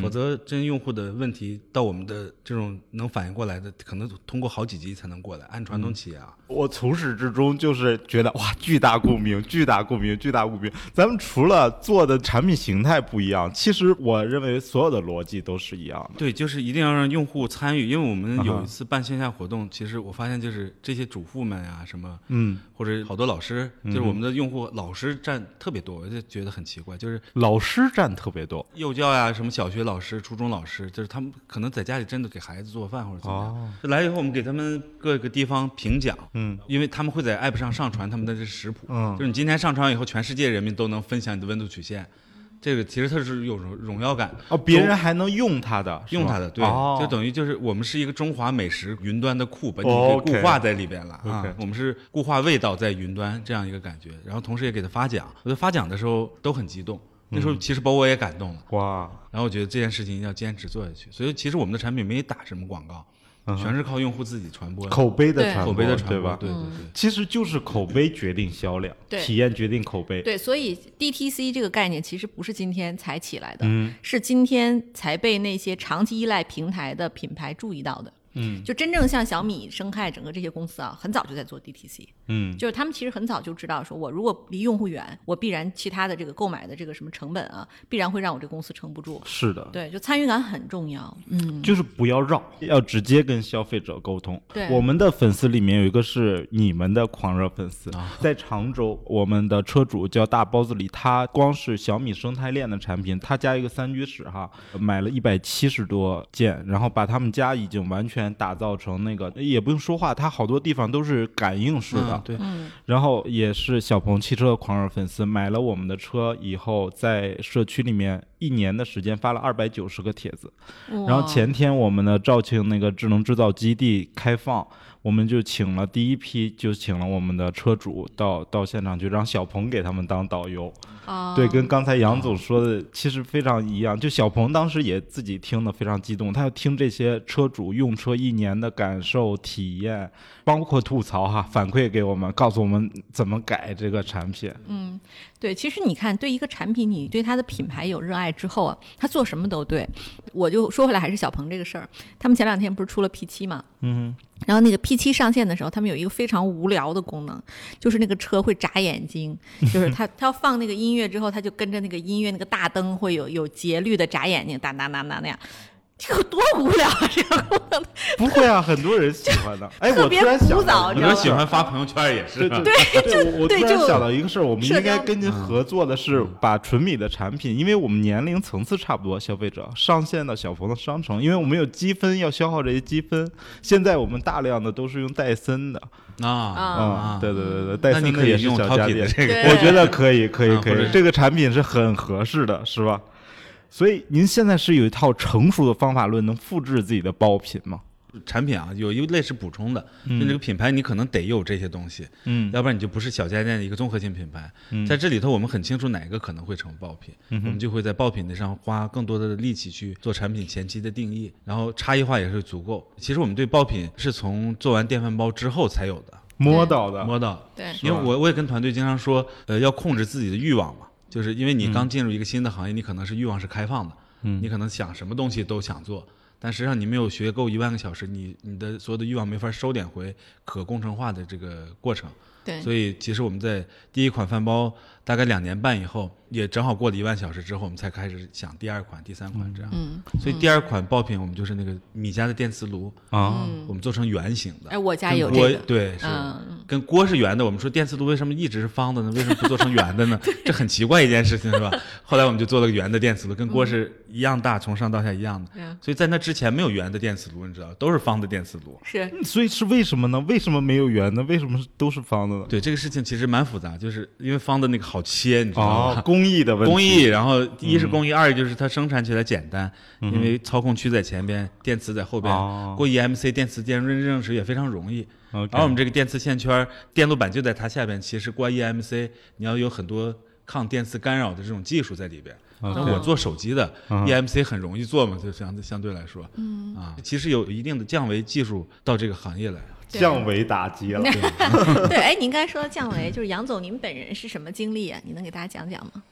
否则，真用户的问题到我们的这种能反应过来的，可能通过好几级才能过来。按传统企业啊，我从始至终就是觉得哇，巨大共鸣，巨大共鸣，巨大共鸣。咱们除了做的产品形态不一样，其实我认为所有的逻辑都是一样的。对，就是一定要让用户参与。因为我们有一次办线下活动，其实我发现就是这些主妇们呀、什么嗯，或者好多老师，就是我们的用户老师占特别多，我就觉得很奇怪，就是老师占特别多。幼教呀，什么小学老师、初中老师，就是他们可能在家里真的给孩子做饭或者怎么样。哦就来以后，我们给他们各个地方评奖，嗯，因为他们会在 app 上上传他们的这食谱，嗯就是你今天上传以后，全世界人民都能分享你的温度曲线，这个其实它是有荣荣耀感的。哦，别人还能用它的，用它的，对，哦、就等于就是我们是一个中华美食云端的库，把你哦给固化在里边了啊。我们是固化味道在云端这样一个感觉，然后同时也给他发奖。我在发奖的时候都很激动，那嗯时候其实把我也感动了。哇，然后我觉得这件事情要坚持做下去，所以其实我们的产品没打什么广告，全是靠用户自己传播口碑的传播，口碑的传播，对吧？对对对。其实就是口碑决定销量，对体验决定口碑。对，所以 DTC 这个概念其实不是今天才起来的，嗯是今天才被那些长期依赖平台的品牌注意到的。嗯就真正像小米、生态整个这些公司啊，很早就在做 DTC，嗯就是他们其实很早就知道，说我如果离用户远，我必然其他的这个购买的这个什么成本啊，必然会让我这公司撑不住。是的，对，就参与感很重要。嗯，就是不要绕，要直接跟消费者沟通。对我们的粉丝里面有一个是你们的狂热粉丝，啊在常州，我们的车主叫大包子里，他光是小米生态链的产品，他家一个三居室哈，买了一百七十多件，然后把他们家已经完全打造成那个，也不用说话，它好多地方都是感应式的，嗯对，然后也是小鹏汽车的狂热粉丝，买了我们的车以后，在社区里面一年的时间发了二百九十个帖子。然后前天我们的肇庆那个智能制造基地开放，我们就请了第一批，就请了我们的车主到到现场去，让小鹏给他们当导游。啊，对，跟刚才杨总说的其实非常一样。就小鹏当时也自己听得非常激动，他要听这些车主用车一年的感受、体验，包括吐槽哈，反馈给我们，告诉我们怎么改这个产品。嗯对，其实你看，对一个产品，你对它的品牌有热爱之后啊，他做什么都对。我就说回来，还是小鹏这个事儿，他们前两天不是出了 P 七嘛？嗯然后那个 P 七上线的时候，他们有一个非常无聊的功能，就是那个车会眨眼睛，就是它它 (laughs) 要放那个音乐之后，它就跟着那个音乐那个大灯会有有节律的眨眼睛，哒哒哒哒那样。这个多无聊啊！这个功能，不会啊，很多人喜欢的。(laughs) 哎，我特别突然想你知道吗？很多喜欢发朋友圈也是对吧。对。对，我突然想到一个事儿，我们应该跟您合作的是把纯米的产品，因为我们年龄层次差不多，消费者上线到小鹏的商城，因为我们有积分要消耗这些积分，现在我们大量的都是用戴森的，啊。啊，对对对对，戴森的也是用小家电，这个，我觉得可以可以可以这个产品是很合适的，是吧？所以您现在是有一套成熟的方法论，能复制自己的爆品吗？产品啊，有一类是补充的，就这个品牌你可能得有这些东西，嗯要不然你就不是小家电的一个综合性品牌。嗯在这里头，我们很清楚哪个可能会成爆品，我们就会在爆品的上花更多的力气去做产品前期的定义，然后差异化也是足够。其实我们对爆品是从做完电饭煲之后才有的，摸到的，摸到。对因为我我也跟团队经常说，呃，要控制自己的欲望嘛，就是因为你刚进入一个新的行业，你可能是欲望是开放的，嗯你可能想什么东西都想做，但实际上你没有学够一万个小时，你你的所有的欲望没法收敛回可工程化的这个过程。对，所以其实我们在第一款饭包大概两年半以后，也正好过了一万小时之后，我们才开始想第二款、第三款这样。嗯，所以第二款爆品我们就是那个米家的电磁炉，啊，嗯我们做成圆形的。哎，我家有这个，对是。锅是圆的，我们说电磁炉为什么一直是方的呢？为什么不做成圆的呢？(laughs) 这很奇怪一件事情，是吧？后来我们就做了个圆的电磁炉，跟锅是一样大，从上到下一样的。所以在那之前没有圆的电磁炉，你知道，都是方的电磁炉。是所以是为什么呢？为什么没有圆的？为什么都是方的呢？对这个事情其实蛮复杂，就是因为方的那个好切，你知道吗？哦，工艺的问题，工艺，然后一是工艺，二就是它生产起来简单，嗯因为操控区在前边，电磁在后边哦，过 EMC 电磁电路认证时也非常容易。后我们这个电磁线圈电路板就在它下边，其实过 EMC 你要有很多抗电磁干扰的这种技术在里边。那我做手机的嗯 EMC 很容易做嘛，就相相对来说，嗯啊，其实有一定的降维技术到这个行业来。降维打击了。对，(laughs) 哎，您刚才说到降维，就是杨总，您本人是什么经历啊？你能给大家讲讲吗？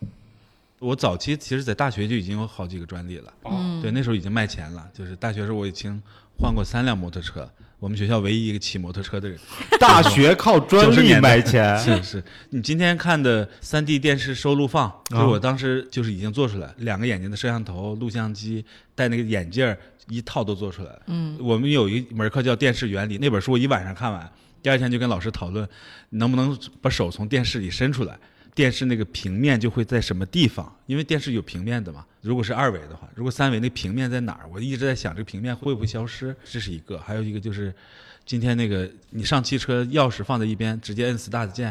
我早期其实，在大学就已经有好几个专利了，嗯对，那时候已经卖钱了。就是大学时候我已经换过三辆摩托车，我们学校唯一一个骑摩托车的人。(laughs) 大学靠专90利卖钱，(laughs) 是是，你今天看的三 D 电视收录放，就是我当时就是已经做出来，两个眼睛的摄像头、录像机，戴那个眼镜儿，一套都做出来了。嗯，我们有一门课叫电视原理，那本书我一晚上看完，第二天就跟老师讨论，能不能把手从电视里伸出来。电视那个平面就会在什么地方？因为电视有平面的嘛。如果是二维的话，如果三维那平面在哪儿？我一直在想这个平面会不会消失，这是一个。还有一个就是，今天那个你上汽车钥匙放在一边，直接摁 start 键，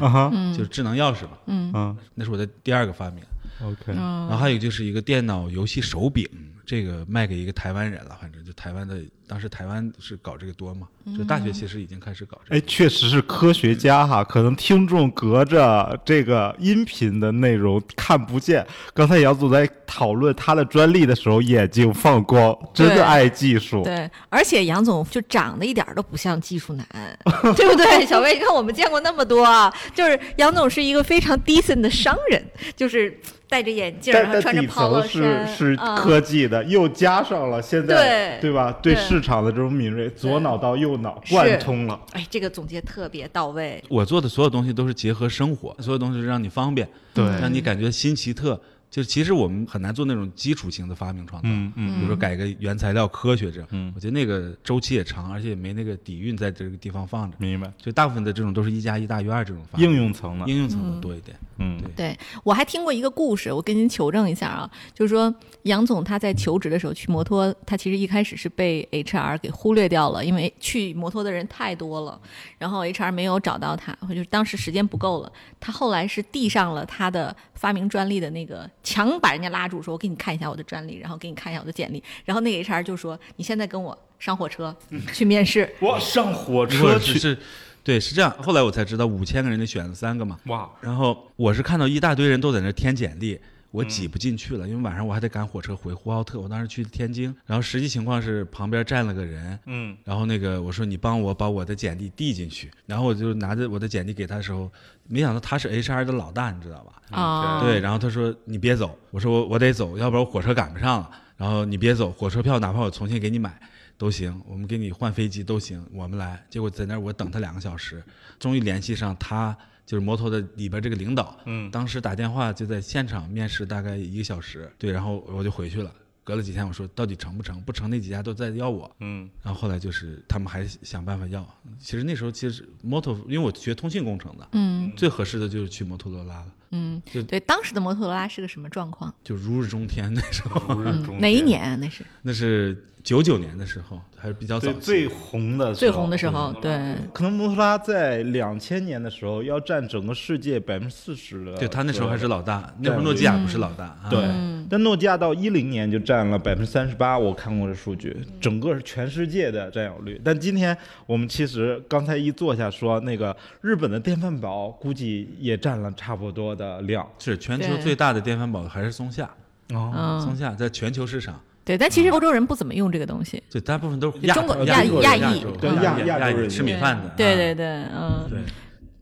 就是智能钥匙嘛。嗯那是我的第二个发明。，OK，嗯然后还有就是一个电脑游戏手柄，这个卖给一个台湾人了，反正就台湾的，当时台湾是搞这个多嘛，就大学其实已经开始搞这个。哎，确实是科学家哈，可能听众隔着这个音频的内容看不见。刚才杨总在讨论他的专利的时候，眼睛放光，真的爱技术。对，而且杨总就长得一点都不像技术男，(laughs) 对不对？小薇，你看我们见过那么多啊，就是杨总是一个非常 decent 的商人，就是戴着眼镜，然后但穿着但底 polo 层是衫，是啊科技的，又加上了现在对吧？对对市场的这种敏锐，左脑到右脑贯通了。哎，这个总结特别到位。我做的所有东西都是结合生活，所有东西是让你方便，对让你感觉新奇特。就其实我们很难做那种基础型的发明创造，嗯嗯比如说改个原材料科学这样，嗯我觉得那个周期也长，而且也没那个底蕴在这个地方放着，明白。就大部分的这种都是一加一大于二这种发明应用层的？应用层的多一点。嗯对对我还听过一个故事，我跟您求证一下啊，就是说杨总他在求职的时候去摩托，他其实一开始是被 HR 给忽略掉了，因为去摩托的人太多了，然后 HR 没有找到他，或者就是当时时间不够了，他后来是递上了他的发明专利的那个，强把人家拉住，说我给你看一下我的专利，然后给你看一下我的简历，然后那个 HR 就说你现在跟我上火车去面试，我，上火车去。对，是这样。后来我才知道，五千个人里选了三个嘛。哇，然后我是看到一大堆人都在那填简历，我挤不进去了，因为晚上我还得赶火车回呼和浩特，我当时去天津，然后实际情况是旁边站了个人，嗯，然后那个我说你帮我把我的简历递进去，然后我就拿着我的简历给他的时候，没想到他是 HR 的老大，你知道吧？啊，对，然后他说你别走，我说我我得走，要不然我火车赶不上了。然后你别走，火车票哪怕我重新给你买都行，我们给你换飞机都行，我们来。结果在那儿我等他两个小时，终于联系上他，就是摩托的里边这个领导。嗯当时打电话就在现场面试，大概一个小时。对，然后我就回去了。隔了几天，我说到底成不成？不成，那几家都在要我。嗯然后后来就是他们还想办法要。其实那时候其实摩托，因为我学通信工程的，嗯最合适的就是去摩托罗拉了，嗯就，对，当时的摩托罗拉是个什么状况？就如日中天。那时候，嗯如日中，哪一？年啊？那是那是九九年的时候，还是比较早最红的最红的时候，对，可能摩托罗拉在两千年的时候要占整个世界百分之四十的，对他那时候还是老大，那会儿诺基亚不是老大。啊。对。嗯，但诺基亚到一零年就占了百分之三十八，我看过的数据，整个是全世界的占有率。但今天我们其实刚才一坐下说，那个日本的电饭煲估计也占了差不多的量。是全球最大的电饭煲还是松下，哦，嗯，松下在全球市场，对，但其实欧洲人不怎么用这个东西。对大部分都是亚中国亚亚裔对亚亚洲人吃米饭的。啊对对对，嗯，对，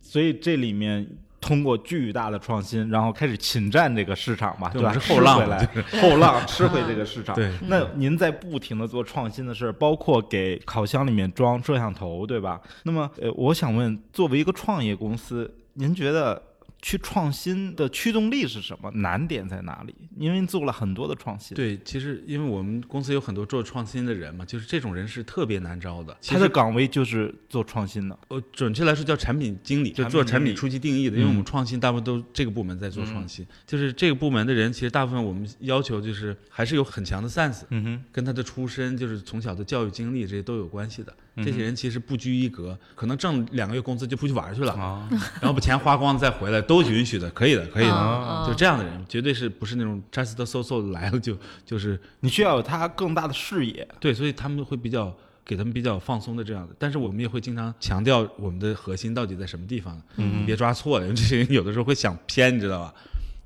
所以这里面通过巨大的创新，然后开始侵占这个市场嘛，对吧？后浪来，(laughs) 后浪吃回这个市场。对那您在不停的做创新的事儿，包括给烤箱里面装摄像头，对吧？那么，呃，我想问，作为一个创业公司，您觉得去创新的驱动力是什么？难点在哪里？因为做了很多的创新，，对，其实因为我们公司有很多做创新的人嘛，就是这种人是特别难招的。他的岗位就是做创新的。呃，准确来说叫产品经理，就做产品初期定义的，因为我们创新大部分都这个部门在做创新，就是这个部门的人，其实大部分我们要求就是还是有很强的 sense，嗯哼，跟他的出身就是从小的教育经历这些都有关系的。这些人其实不拘一格，可能挣两个月工资就出去玩去了，啊，(laughs) 然后把钱花光了再回来，都允许的，可以的，可以的。啊就这样的人，绝对是不是那种 just so so 来了就 (laughs) 就是你需要有他更大的视野。对，所以他们会比较给他们比较放松的这样的，但是我们也会经常强调我们的核心到底在什么地方，嗯，别抓错了，因为这些人有的时候会想偏，你知道吧？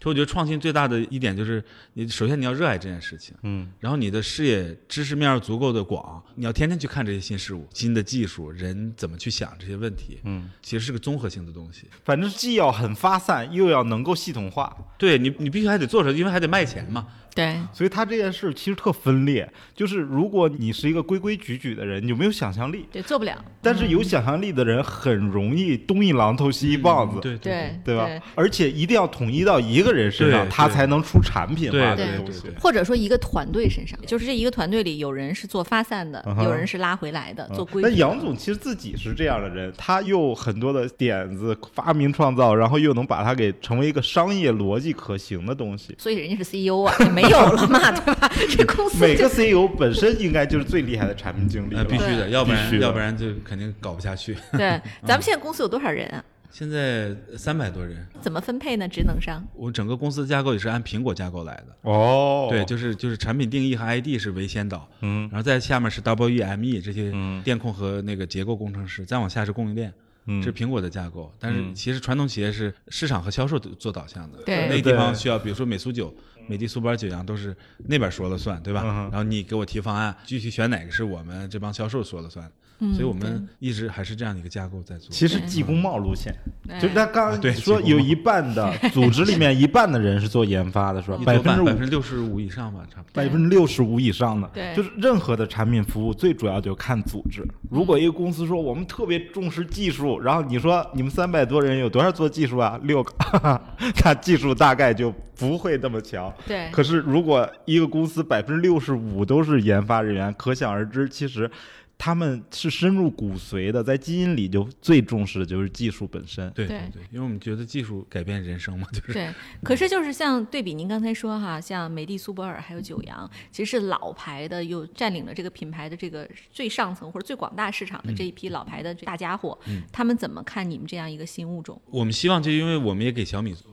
所以我觉得创新最大的一点就是，你首先你要热爱这件事情，嗯，然后你的视野知识面要足够的广，你要天天去看这些新事物、新的技术，人怎么去想这些问题，嗯，其实是个综合性的东西。反正既要很发散，又要能够系统化。对你，你必须还得做出来，因为还得卖钱嘛。对，所以他这件事其实特分裂，就是如果你是一个规规矩矩的人，你就没有想象力；对，做不了。但是有想象力的人很容易东一榔头西一棒子，对对对吧？而且一定要统一到一个人身上，他才能出产品化对的东西。对对对。或者说一个团队身上，就是这一个团队里有人是做发散的嗯，有人是拉回来的，做规那。杨总其实自己是这样的人，他又很多的点子发明创造，然后又能把它给成为一个商业逻辑可行的东西。所以人家是 CEO 啊，也没有了嘛，(laughs) 对吧？这公司每个 CEO 本身应该就是最厉害的产品经理呃，必须的，要不然要不然就肯定搞不下去。对。咱们现在公司有多少人啊？现在三百多人，怎么分配呢？职能上？我整个公司的架构也是按苹果架构来的。哦，对，就是就是产品定义和 ID 是为先导，嗯然后在下面是 WEME 这些嗯电控和那个结构工程师，再往下是供应链。嗯这是苹果的架构，但是嗯其实传统企业是市场和销售做导向的，对那个地方需要，比如说美苏酒、美的苏泊尔九阳都是那边说了算，对吧？嗯然后你给我提方案，具体选哪个是我们这帮销售说了算，嗯所以我们一直还是这样的一个架构在做。其实技工贸路线，对就是他刚刚说有一半的组织里面一半的人是做研发的，是吧？(laughs) 百分之百分之六十五以上吧，差不多。百分之六十五以上的，对就是任何的产品服务最主要就看组织。如果一个公司说我们特别重视技术，然后你说你们三百多人有多少做技术啊？六个，(laughs) 那技术大概就不会那么强。对可是如果一个公司百分之六十五都是研发人员，可想而知，其实。他们是深入骨髓的，在基因里就最重视的就是技术本身。对对对对，因为我们觉得技术改变人生嘛，就是对，(laughs) 可是就是像对比您刚才说哈，像美的苏泊尔还有九阳，其实是老牌的，又占领了这个品牌的这个最上层或者最广大市场的这一批老牌的大家伙，他们怎么看你们这样一个新物种？我们希望就因为我们也给小米做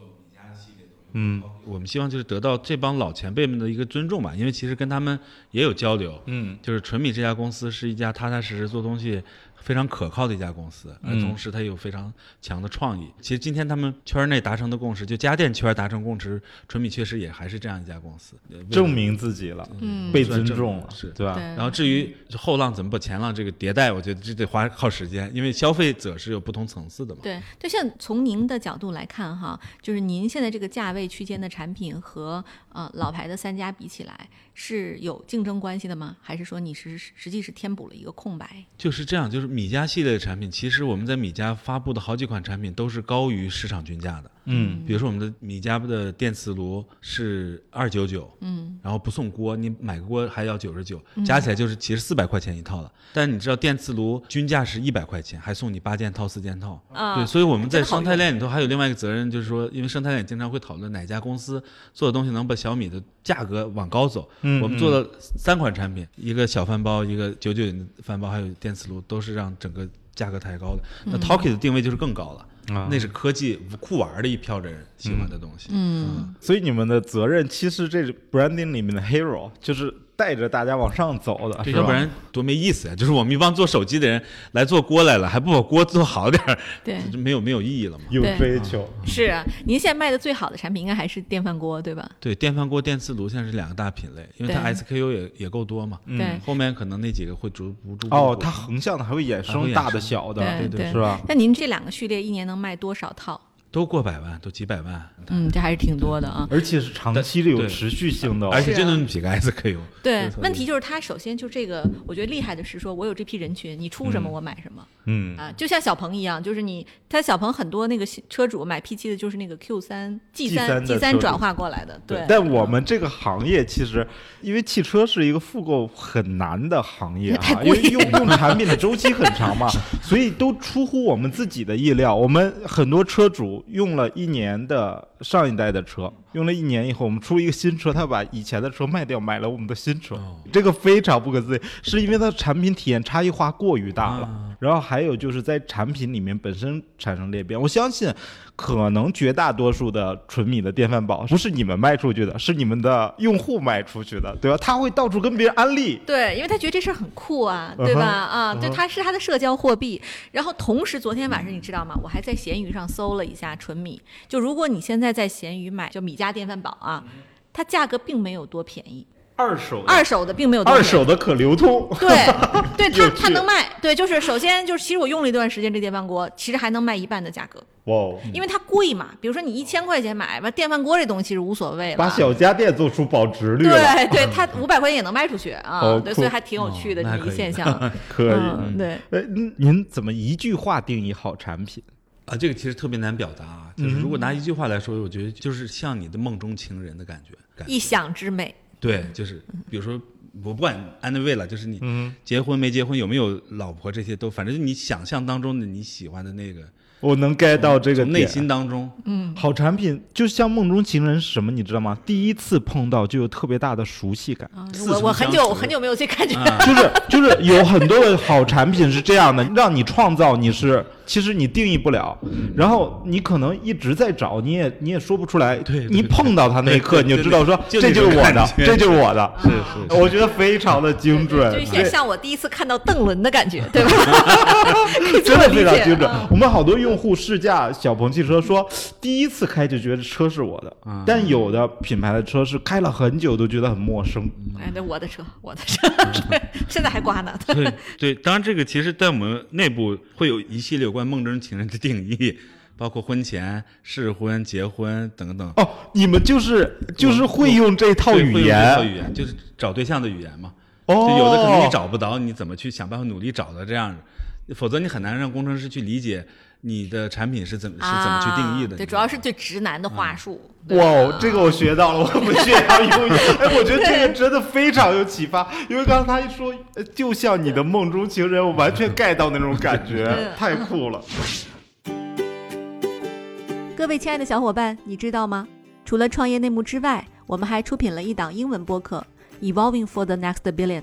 嗯我们希望就是得到这帮老前辈们的一个尊重吧，因为其实跟他们也有交流。嗯就是纯米这家公司是一家踏踏实实做东西非常可靠的一家公司，而同时它有非常强的创意。其实今天他们圈内达成的共识，就家电圈达成共识，纯米确实也还是这样一家公司，证明自己了，嗯被尊重了，是对吧？对然后至于后浪怎么把前浪这个迭代，我觉得这得花靠时间，因为消费者是有不同层次的嘛。对，就像从您的角度来看哈，就是您现在这个价位区间的产品和呃老牌的三家比起来，是有竞争关系的吗？还是说你是实际是填补了一个空白？就是这样，就是米家系列的产品，其实我们在米家发布的好几款产品都是高于市场均价的。嗯，比如说我们的米家的电磁炉是二九九，嗯，然后不送锅，你买个锅还要九十九，加起来就是其实四百块钱一套了。但你知道电磁炉均价是一百块钱，还送你八件套、四件套。啊对，所以我们在生态链里头还有另外一个责任，就是说，因为生态链经常会讨论哪家公司做的东西能把小米的价格往高走。嗯我们做了三款产品，一个小饭包，一个九九的饭包，还有电磁炉，都是让整个价格抬高的。那 Talkie 的定位就是更高了。啊那是科技酷玩的一票人喜欢的东西。嗯，所以你们的责任其实这是 branding 里面的 hero，就是带着大家往上走的，要不然多没意思呀！(laughs) 就是我们一帮做手机的人来做锅来了，还不把锅做好点儿，(laughs) 对，就没有没有意义了嘛。有追求。是啊，您现在卖的最好的产品应该还是电饭锅，对吧？对，电饭锅、电磁炉现在是两个大品类，因为它 SKU 也也够多嘛。对后面可能那几个会逐步逐步哦，它横向的还会衍生衍生大的小的，对对是吧？那您这两个序列一年能卖多少套？都过百万，都几百万。嗯，这还是挺多的啊。而且是长期的有持续性的哦，而且就那么几个 SKU。对没，错问题就是它首先就这个，我觉得厉害的是说，我有这批人群，你出什么我买什么、嗯，啊，就像小鹏一样，就是你，他小鹏很多那个车主买 P 七的就是那个 Q 三 G 3三 G 三转化过来的，对。但我们这个行业其实，因为汽车是一个复购很难的行业啊，(laughs) 因为用用产品的周期很长嘛，(laughs) 所以都出乎我们自己的意料。我们很多车主用了一年的上一代的车，用了一年以后，我们出一个新车，他把以前的车卖掉，买了我们的新车，哦。这个非常不可思议，是因为它的产品体验差异化过于大了。啊然后还有就是在产品里面本身产生裂变，我相信可能绝大多数的纯米的电饭煲不是你们卖出去的，是你们的用户卖出去的，对吧？他会到处跟别人安利。对，因为他觉得这事儿很酷啊，对吧？啊，对，他是他的社交货币。然后同时，昨天晚上你知道吗？我还在闲鱼上搜了一下纯米，就如果你现在在闲鱼买，就米家电饭煲啊，它价格并没有多便宜，二手二手的并没有。二手的可流通，对，对，(laughs) 它它能卖，对，就是首先就是，其实我用了一段时间这电饭锅，其实还能卖一半的价格，哇哦，因为它贵嘛。比如说你一千块钱买吧，电饭锅这东西其实无所谓了。把小家电做出保值率，对对，(laughs) 它五百块钱也能卖出去啊，哦对，所以还挺有趣的这一现象。(laughs) 可以。嗯，对，呃，您您怎么一句话定义好产品？啊，这个其实特别难表达啊。就是如果拿一句话来说，我觉得就是像你的梦中情人的感觉。感觉一想之美。对，就是比如说，我不管安的位了，就是你嗯，结婚没结婚，有没有老婆，这些都，反正你想象当中的你喜欢的那个，我能 get 到这个内心当中，嗯好产品就像梦中情人是什么，你知道吗？第一次碰到就有特别大的熟悉感。我我很久很久没有这感觉。啊就是就是有很多的好产品是这样的，让你创造你是其实你定义不了，然后你可能一直在找，你也你也说不出来。对对你碰到它那一刻，你就知道说这就是我的这就是我的。是是是我觉得非常的精准，就像我第一次看到邓伦的感觉，对吧？(laughs) 真的非常精准啊。我们好多用户试驾小鹏汽车说，第一次开就觉得车是我的，啊但有的品牌的车是开了很久都觉得很陌生。哎，那，我的车，我的车，对，(laughs) 现在还刮呢。对对，当然这个其实在我们内部会有一系列有关梦中情人的定义，(laughs) 包括婚前、试婚、结婚等等。哦，你们就是就是会用这套语言这套言，语言就是找对象的语言嘛。哦，就有的可能你找不着，你怎么去想办法努力找到这样的，否则你很难让工程师去理解你的产品是怎么是怎么去定义的。啊对，主要是对直男的话术。对哇哦，这个我学到了，我们学要用语。哎，我觉得这个真的非常有启发，因为刚才他一说，呃就像你的梦中情人，我完全 (laughs) get 到那种感觉，太酷了。各位亲爱的小伙伴，你知道吗？除了创业内幕之外，我们还出品了一档英文播客《Evolving for the Next Billion》，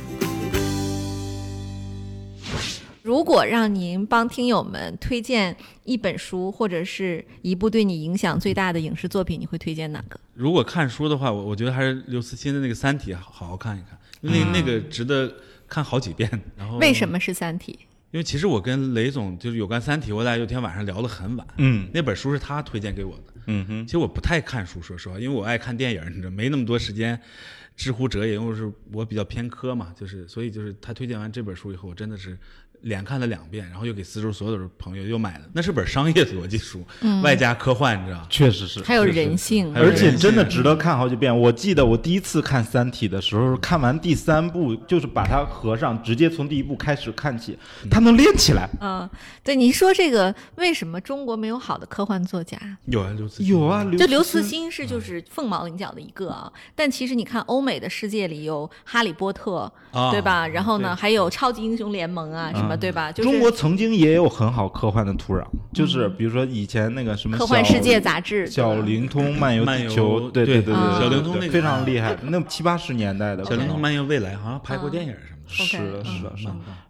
如果让您帮听友们推荐一本书或者是一部对你影响最大的影视作品，你会推荐哪个？如果看书的话，我我觉得还是刘慈欣的那个《三体》好好看一看，因为那那个值得看好几遍。然后为什么是《三体》？因为其实我跟雷总就是有关《三体》，我俩有天晚上聊得很晚。嗯那本书是他推荐给我的。嗯哼，其实我不太看书，说实话，因为我爱看电影，你知道，没那么多时间知乎者也，因为是我比较偏科嘛，就是所以就是他推荐完这本书以后，我真的是连看了两遍，然后又给四周所有的朋友又买了。那是本商业逻辑书，外加科幻，你知道。确实是。还有人性，而且真的值得看好几遍。我记得我第一次看《三体》的时候，看完第三部，就是把它合上，直接从第一部开始看起，它能连起来。嗯，对，你说这个为什么中国没有好的科幻作家？有啊，刘慈欣有啊，就刘慈欣是就是凤毛麟角的一个啊，但其实你看欧美的世界里有《哈利波特》，啊对吧？然后呢，还有超级英雄联盟啊，什么，对吧？就是中国曾经也有很好科幻的土壤，就是比如说以前那个什么科幻小世界杂志，小灵通漫游漫游地球，对对对啊对，小灵通那个非常厉害，那七八十年代的小灵通漫游未来好像拍过电影什么的。是的，是的，是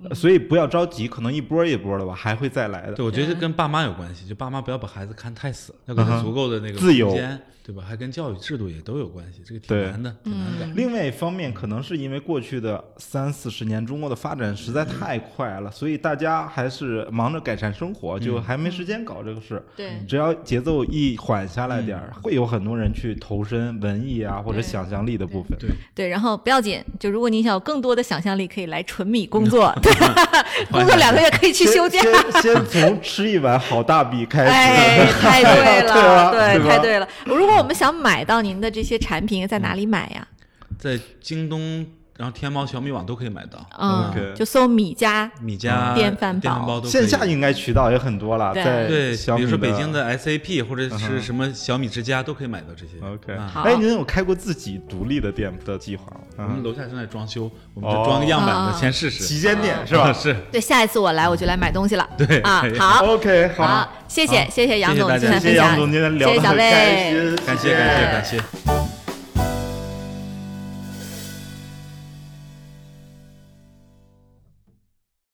的，所以不要着急，可能一波一波的吧，还会再来的。对，我觉得跟爸妈有关系，就爸妈不要把孩子看太死，要给他足够的那个自由对吧？还跟教育制度也都有关系，这个挺难的，挺难改。另外一方面，可能是因为过去的三四十年，中国的发展实在太快了，所以大家还是忙着改善生活，就还没时间搞这个事。对只要节奏一缓下来点儿，会有很多人去投身文艺啊或者想象力的部分。对，对，然后不要紧，就如果你想有更多的想象力，可以来纯米工作，(laughs) 对？工作两个月可以去休假。先先从吃一碗好大米开始。哎，太对了，(laughs) 对对，太对了。如果我们想买到您的这些产品，在哪里买呀？在京东，然后天猫、小米网都可以买到，嗯就搜米家。米家电饭煲电饭煲都线下应该渠道也很多了，对在对，比如说北京的 SAP 或者是什么小米之家都可以买到这些。OK，哎，您有开过自己独立的店的计划吗？我们嗯，楼下正在装修，我们哦就装个样板啊的，先试试。旗舰店是吧？(laughs) 是，对，下一次我来我就来买东西了。(laughs) 对啊好，(laughs) OK，好，谢谢谢谢杨总谢谢大家今天分享，谢谢杨总今天聊谢谢小得很开。心，感谢感谢感谢。